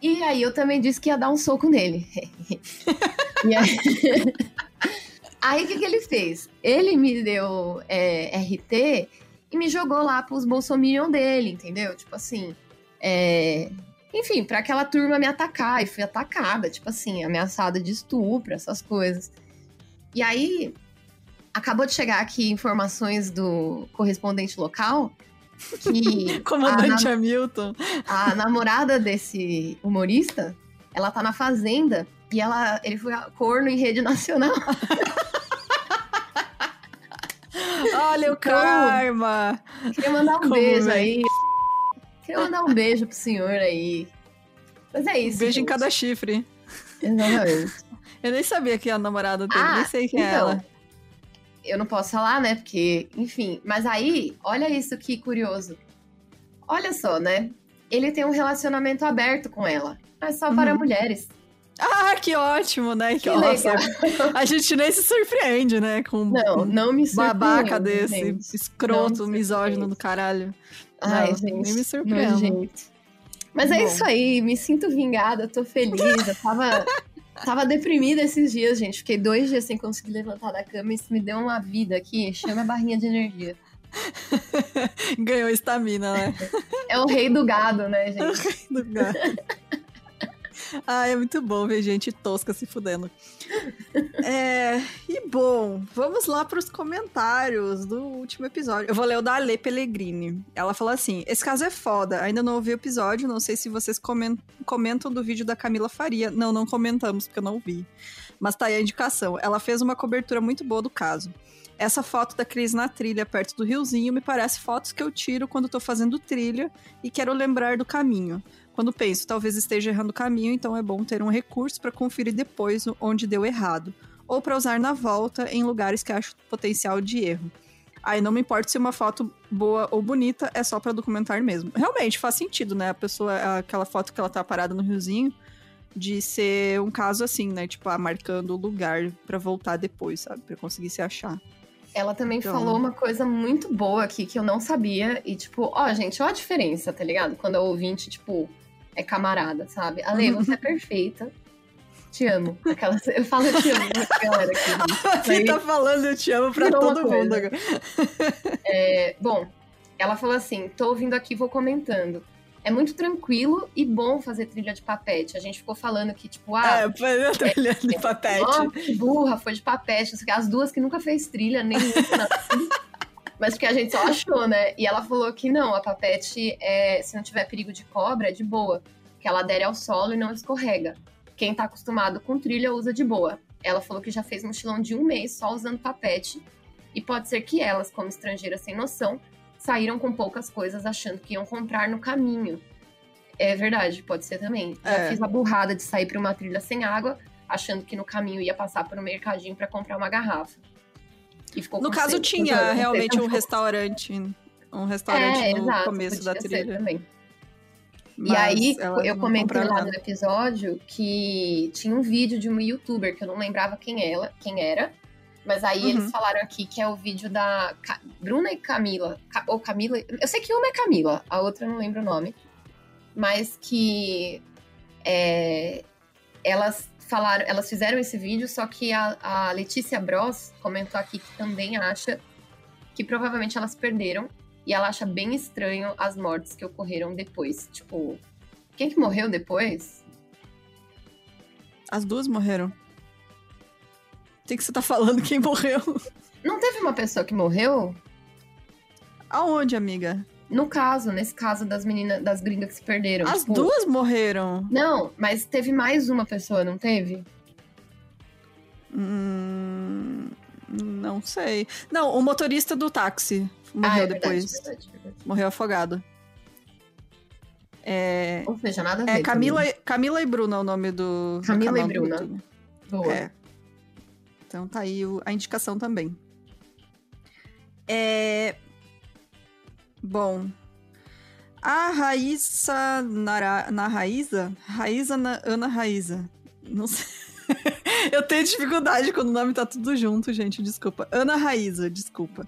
E aí eu também disse que ia dar um soco nele. aí, aí o que, que ele fez? Ele me deu é, RT e me jogou lá pros bolsominion dele, entendeu? Tipo assim, é... enfim, para aquela turma me atacar. E fui atacada, tipo assim, ameaçada de estupro, essas coisas. E aí, acabou de chegar aqui informações do correspondente local que. Comandante a Hamilton. A namorada desse humorista, ela tá na fazenda e ela, ele foi corno em rede nacional. Olha o então, karma! Queria mandar um Como beijo aí. Queria mandar um beijo pro senhor aí. Mas é isso. Um beijo gente. em cada chifre. Exatamente. Eu nem sabia que a namorada dele, ah, nem sei quem é então, é ela eu não posso falar, né? Porque, enfim. Mas aí, olha isso que curioso. Olha só, né? Ele tem um relacionamento aberto com ela, mas só uhum. para mulheres. Ah, que ótimo, né? Que, que nossa, a gente nem se surpreende, né? Com não, não me surpreende. Babaca desse, gente. escroto, misógino do caralho. Ai, não, gente, nem me surpreende. Mas é Bom. é isso aí, me sinto vingada, tô feliz. Eu tava, Tava deprimida esses dias, gente. Fiquei dois dias sem conseguir levantar da cama e isso me deu uma vida aqui. Chama a barrinha de energia. Ganhou estamina, né? É o rei do gado, né, gente? É o rei do gado. Ah, é muito bom ver gente tosca se fudendo. É, e bom, vamos lá para os comentários do último episódio. Eu vou ler o da Ale Pellegrini. Ela falou assim: Esse caso é foda, ainda não ouvi o episódio, não sei se vocês comentam do vídeo da Camila Faria. Não, não comentamos, porque eu não vi. Mas tá aí a indicação. Ela fez uma cobertura muito boa do caso. Essa foto da Cris na trilha, perto do riozinho, me parece fotos que eu tiro quando tô fazendo trilha e quero lembrar do caminho. Quando penso, talvez esteja errando o caminho, então é bom ter um recurso para conferir depois onde deu errado, ou para usar na volta em lugares que acho potencial de erro. Aí não me importa se uma foto boa ou bonita, é só para documentar mesmo. Realmente faz sentido, né? A pessoa, aquela foto que ela tá parada no riozinho, de ser um caso assim, né? Tipo, ah, marcando o lugar para voltar depois, sabe? Para conseguir se achar. Ela também então... falou uma coisa muito boa aqui que eu não sabia. E, tipo, ó, gente, olha a diferença, tá ligado? Quando a ouvinte, tipo, é camarada, sabe? Ale, você é perfeita. Te amo. Aquela, eu falo eu te amo pra galera aqui. Você tá falando eu te amo pra todo mundo agora. É, bom, ela falou assim: tô ouvindo aqui, vou comentando. É muito tranquilo e bom fazer trilha de papete. A gente ficou falando que, tipo, ah. É, fazer trilha é, de papete. Ó, burra, foi de papete. As duas que nunca fez trilha, nem assim. Mas porque a gente só achou, né? E ela falou que não, a papete, é, se não tiver perigo de cobra, é de boa. Que ela adere ao solo e não escorrega. Quem tá acostumado com trilha usa de boa. Ela falou que já fez mochilão de um mês só usando papete. E pode ser que elas, como estrangeiras sem noção, saíram com poucas coisas achando que iam comprar no caminho. É verdade, pode ser também. É. Já fiz a burrada de sair para uma trilha sem água, achando que no caminho ia passar por um mercadinho para comprar uma garrafa no caso, tinha realmente um restaurante. Um restaurante é, no exato, começo da trilha. Também. Mas e aí, eu comentei lá no episódio que tinha um vídeo de uma youtuber, que eu não lembrava quem, ela, quem era. Mas aí uhum. eles falaram aqui que é o vídeo da Bruna e Camila. Ou Camila. Eu sei que uma é Camila, a outra eu não lembro o nome. Mas que é, elas falaram, elas fizeram esse vídeo, só que a, a Letícia Bros comentou aqui que também acha que provavelmente elas perderam e ela acha bem estranho as mortes que ocorreram depois. Tipo, quem que morreu depois? As duas morreram. O que você tá falando? Quem morreu? Não teve uma pessoa que morreu? Aonde, amiga? No caso, nesse caso das meninas, das gringas que se perderam. As tipo- duas morreram. Não, mas teve mais uma pessoa, não teve? Hum, não sei. Não, o motorista do táxi morreu ah, é depois. Verdade, verdade, verdade. Morreu afogado. É, Ou seja, nada a ver. é Camila, também. Camila e Bruna é o nome do. do Camila e do Bruna. YouTube. Boa. É. Então tá aí a indicação também. É. Bom. A Raíssa Nara, na Raíza? Raíza na, Ana Raíza. Não sei. Eu tenho dificuldade quando o nome tá tudo junto, gente. Desculpa. Ana Raíza, desculpa.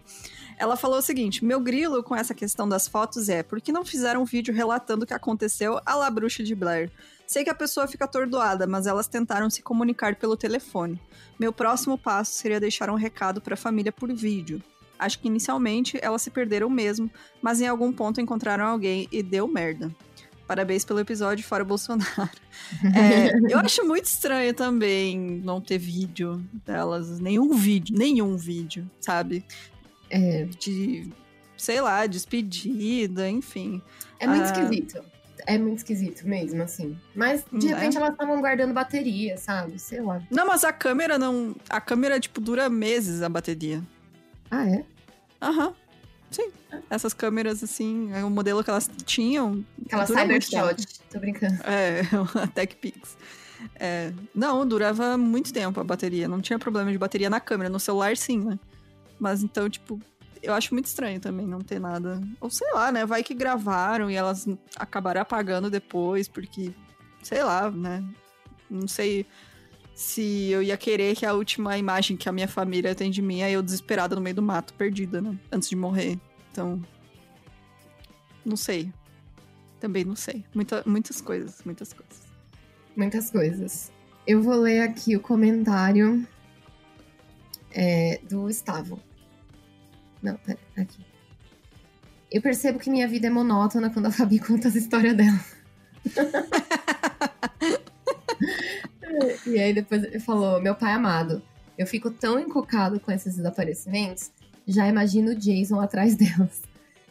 Ela falou o seguinte: meu grilo com essa questão das fotos é por que não fizeram um vídeo relatando o que aconteceu à la bruxa de Blair? Sei que a pessoa fica atordoada, mas elas tentaram se comunicar pelo telefone. Meu próximo passo seria deixar um recado para a família por vídeo. Acho que inicialmente elas se perderam mesmo, mas em algum ponto encontraram alguém e deu merda. Parabéns pelo episódio Fora Bolsonaro. É, eu acho muito estranho também não ter vídeo delas, nenhum vídeo, nenhum vídeo, sabe? É, De, sei lá, despedida, enfim. é muito Ah. esquisito. É muito esquisito mesmo, assim. Mas, de Hum, repente, é. elas estavam guardando bateria, sabe? Sei lá. Não, mas a câmera não. A câmera, tipo, dura meses a bateria. Ah, é? Aham. Sim. Essas câmeras, assim, é o modelo que elas tinham. Aquela Cybershot. Tô brincando. É, a TechPix. É, não, durava muito tempo a bateria. Não tinha problema de bateria na câmera. No celular, sim, né? Mas então, tipo, eu acho muito estranho também não ter nada. Ou sei lá, né? Vai que gravaram e elas acabaram apagando depois, porque, sei lá, né? Não sei se eu ia querer que a última imagem que a minha família tem de mim é eu desesperada no meio do mato, perdida, né? Antes de morrer. Então. Não sei. Também não sei. Muita, muitas coisas, muitas coisas. Muitas coisas. Eu vou ler aqui o comentário é, do Gustavo. Não, pera, aqui. Eu percebo que minha vida é monótona quando a Fabi conta as histórias dela. e aí depois ele falou, meu pai amado, eu fico tão encucado com esses desaparecimentos, já imagino o Jason atrás delas.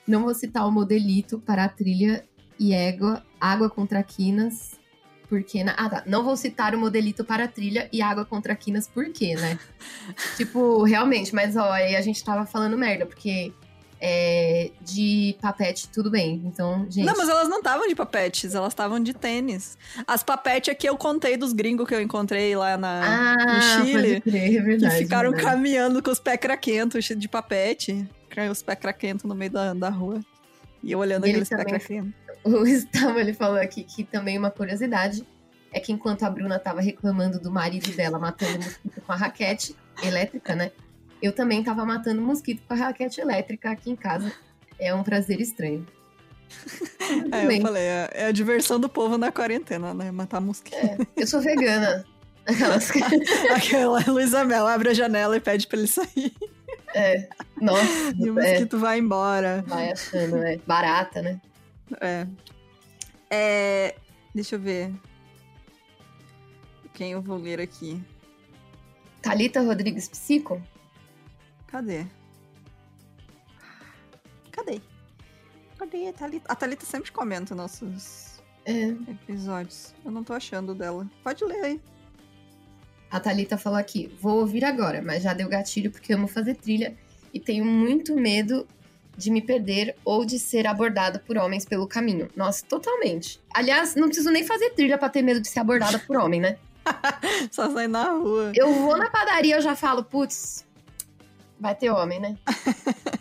Não vou citar o modelito para a trilha e égua, água contra quinas, porque... Na... Ah, tá. Não vou citar o modelito para a trilha e água contra quinas, por quê, né? tipo, realmente, mas ó, aí a gente tava falando merda, porque é, de papete tudo bem. Então, gente... Não, mas elas não estavam de papetes, elas estavam de tênis. As papetes aqui eu contei dos gringos que eu encontrei lá na, Ah, no Chile. crer, é que verdade. ficaram verdade. caminhando com os pés craquentos, de papete. Os pés craquentos no meio da, da rua. E eu olhando E ele aqueles pés craquentos. O Gustavo, ele falou aqui que também uma curiosidade é que enquanto a Bruna tava reclamando do marido dela matando mosquito com a raquete elétrica, né? Eu também tava matando mosquito com a raquete elétrica aqui em casa. É um prazer estranho. É, eu falei, é, é a diversão do povo na quarentena, né? Matar mosquito. É, eu sou vegana. Aquelas... Aquela Luísa Mel abre a janela e pede pra ele sair. É, nossa, E o é, mosquito vai embora. vai achando, é barata, né? É. É. Deixa eu ver. Quem eu vou ler aqui? Thalita Rodrigues Psico? Cadê? Cadê? Cadê a Thalita? A Thalita sempre comenta nossos É. episódios. Eu não tô achando dela. Pode ler aí. A Thalita falou aqui: vou ouvir agora, mas já deu gatilho porque amo fazer trilha e tenho muito medo de me perder ou de ser abordada por homens pelo caminho. Nossa, totalmente. Aliás, não preciso nem fazer trilha pra ter medo de ser abordada por homem, né? Só sai na rua. Eu vou na padaria, eu já falo, putz, vai ter homem, né?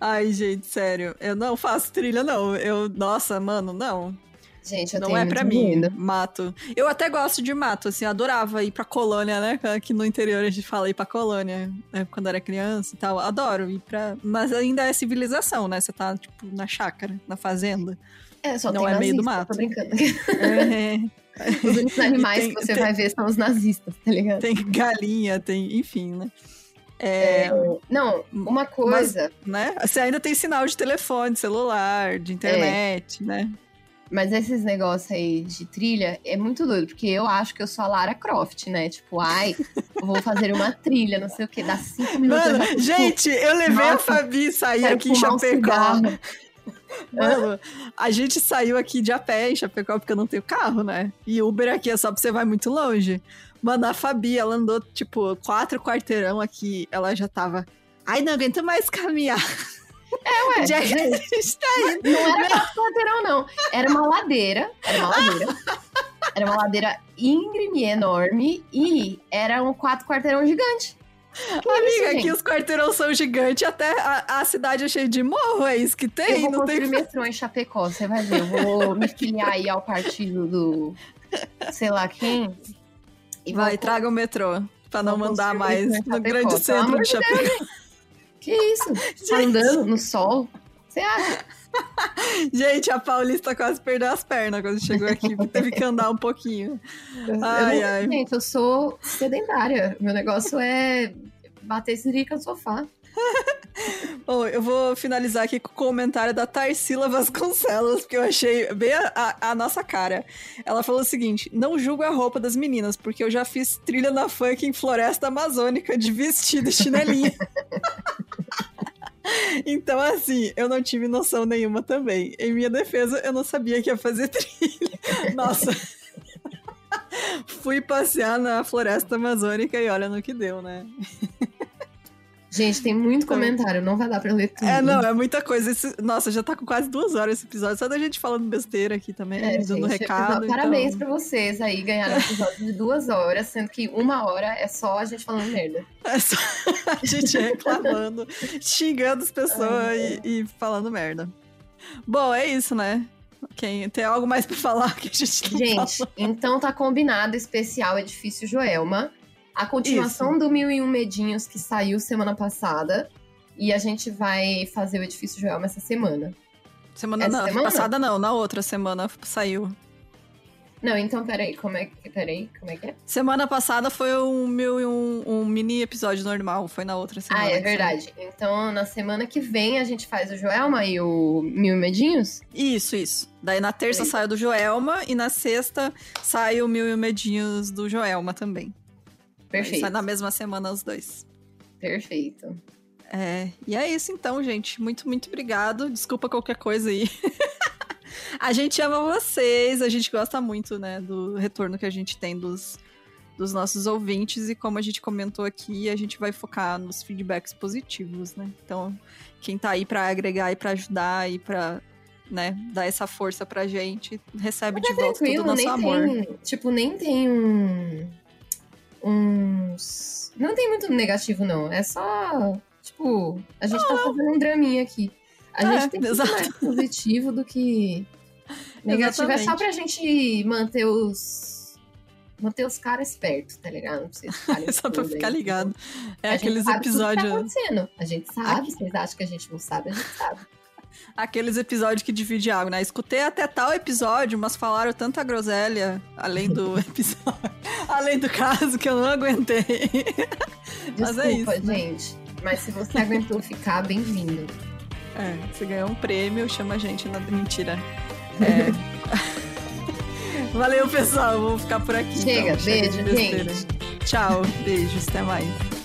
Ai, gente, sério. Eu não faço trilha, não. Eu, nossa, mano, não. Gente, eu não é pra mim. medo. Mato. Eu até gosto de mato, assim, adorava ir pra colônia, né? Aqui no interior a gente fala ir pra colônia, né? quando era criança e tal. Adoro ir pra. Mas ainda é civilização, né? Você tá, tipo, na chácara, na fazenda. É, só Não é meio do nazista, mato. Tô brincando. É, Os únicos animais tem- que você tem- vai ver são os nazistas, tá ligado? tem galinha, tem. Enfim, né? É, Não, uma coisa. né? Você ainda tem sinal de telefone, celular, de internet, né? Mas esses negócios aí de trilha é muito doido, porque eu acho que eu sou a Lara Croft, né? Tipo, ai, eu vou fazer uma trilha, não sei o quê, dá cinco minutos. Mano, eu gente, eu levei a Fabi sair aqui em Chapecó. Um Mano, a gente saiu aqui de a pé em Chapecó porque eu não tenho carro, né? E Uber aqui é só pra você vai muito longe. Mano, a Fabi, ela andou, tipo, quatro quarteirão aqui, ela já tava. Ai, não aguento mais caminhar. É, ué. Já gente tá indo. Não era quatro quarteirão, não. Era uma ladeira. Era uma ladeira. Era uma ladeira íngreme, enorme. E era um quatro quarteirão gigante. Que Amiga, aqui os quarteirão são gigantes, até a, a, cidade é cheia de morro, é isso que tem. Eu vou não tem metrô em Chapecó, você vai ver. Eu vou me filiar aí ao partido do sei lá quem. Vai, vou... traga o metrô, pra não mandar mais no grande centro de Chapecó. Que isso? Tá andando no sol? Você acha? Gente, a Paulista quase perdeu as pernas quando chegou aqui. Teve que andar um pouquinho. Ai, eu, ai. Gente, eu sou sedentária. Meu negócio é bater sirica no sofá. Bom, eu vou finalizar aqui com o comentário da Tarsila Vasconcelos, porque eu achei bem a, a, nossa cara. Ela falou o seguinte: não julgo a roupa das meninas, porque eu já fiz trilha na funk em floresta amazônica de vestido e chinelinha. Então, assim, eu não tive noção nenhuma também. Em minha defesa, eu não sabia que ia fazer trilha. Nossa. Fui passear na floresta amazônica e olha no que deu, né? Gente, tem muito comentário, não vai dar pra ler tudo. É, não, é muita coisa. Esse, nossa, já tá com quase duas horas esse episódio, só da gente falando besteira aqui também, é, dando gente, recado. Então... Parabéns pra vocês aí, ganharam um episódio de duas horas, sendo que uma hora é só a gente falando merda. É só a gente reclamando, xingando as pessoas e, e falando merda. Bom, é isso, né? Quem, tem algo mais pra falar que a gente não Gente, falou? então tá combinado especial Edifício Joelma. A continuação Isso. do Mil e Um Medinhos que saiu semana passada. E a gente vai fazer o Edifício Joelma essa semana. Semana essa não, semana? passada não, na outra semana saiu. Não, então peraí, como é que. Peraí, como é que é? Semana passada foi um e um, um mini episódio normal, foi na outra semana. Ah, é verdade. Saiu. Então, na semana que vem a gente faz o Joelma e o Mil e Medinhos? Isso, isso. Daí na terça sai o do Joelma e na sexta sai o Mil e Medinhos do Joelma também. Perfeito. Sai na mesma semana os dois. Perfeito. É, e é isso então, gente. Muito, muito obrigado. Desculpa qualquer coisa aí. a gente ama vocês, a gente gosta muito, né, do retorno que a gente tem dos, dos nossos ouvintes e como a gente comentou aqui, a gente vai focar nos feedbacks positivos, né? Então, quem tá aí para agregar e para ajudar e para né, dar essa força pra gente, recebe Mas de é volta todo o nosso amor. Tem, tipo, nem tem um uns. Não tem muito negativo, não. É só. Tipo, a gente tá fazendo um draminha aqui. A é, gente tem ser mais positivo do que. Negativo Exatamente. é só pra gente manter os. Manter os caras perto, tá ligado? Não precisa ficar Só pra ficar aí, ligado. É a aqueles episódios. Tá acontecendo. A gente sabe, Aqui... vocês acham que a gente não sabe, a gente sabe aqueles episódios que divide água, né? Escutei até tal episódio, mas falaram tanta groselha além do episódio, além do caso que eu não aguentei. Desculpa, mas é isso, né? gente. Mas se você aguentou ficar, bem-vindo. É, você ganhou um prêmio, chama a gente na mentira. É. Valeu, pessoal. Vou ficar por aqui. Chega, então. beijo, gente. Tchau, beijos, até mais.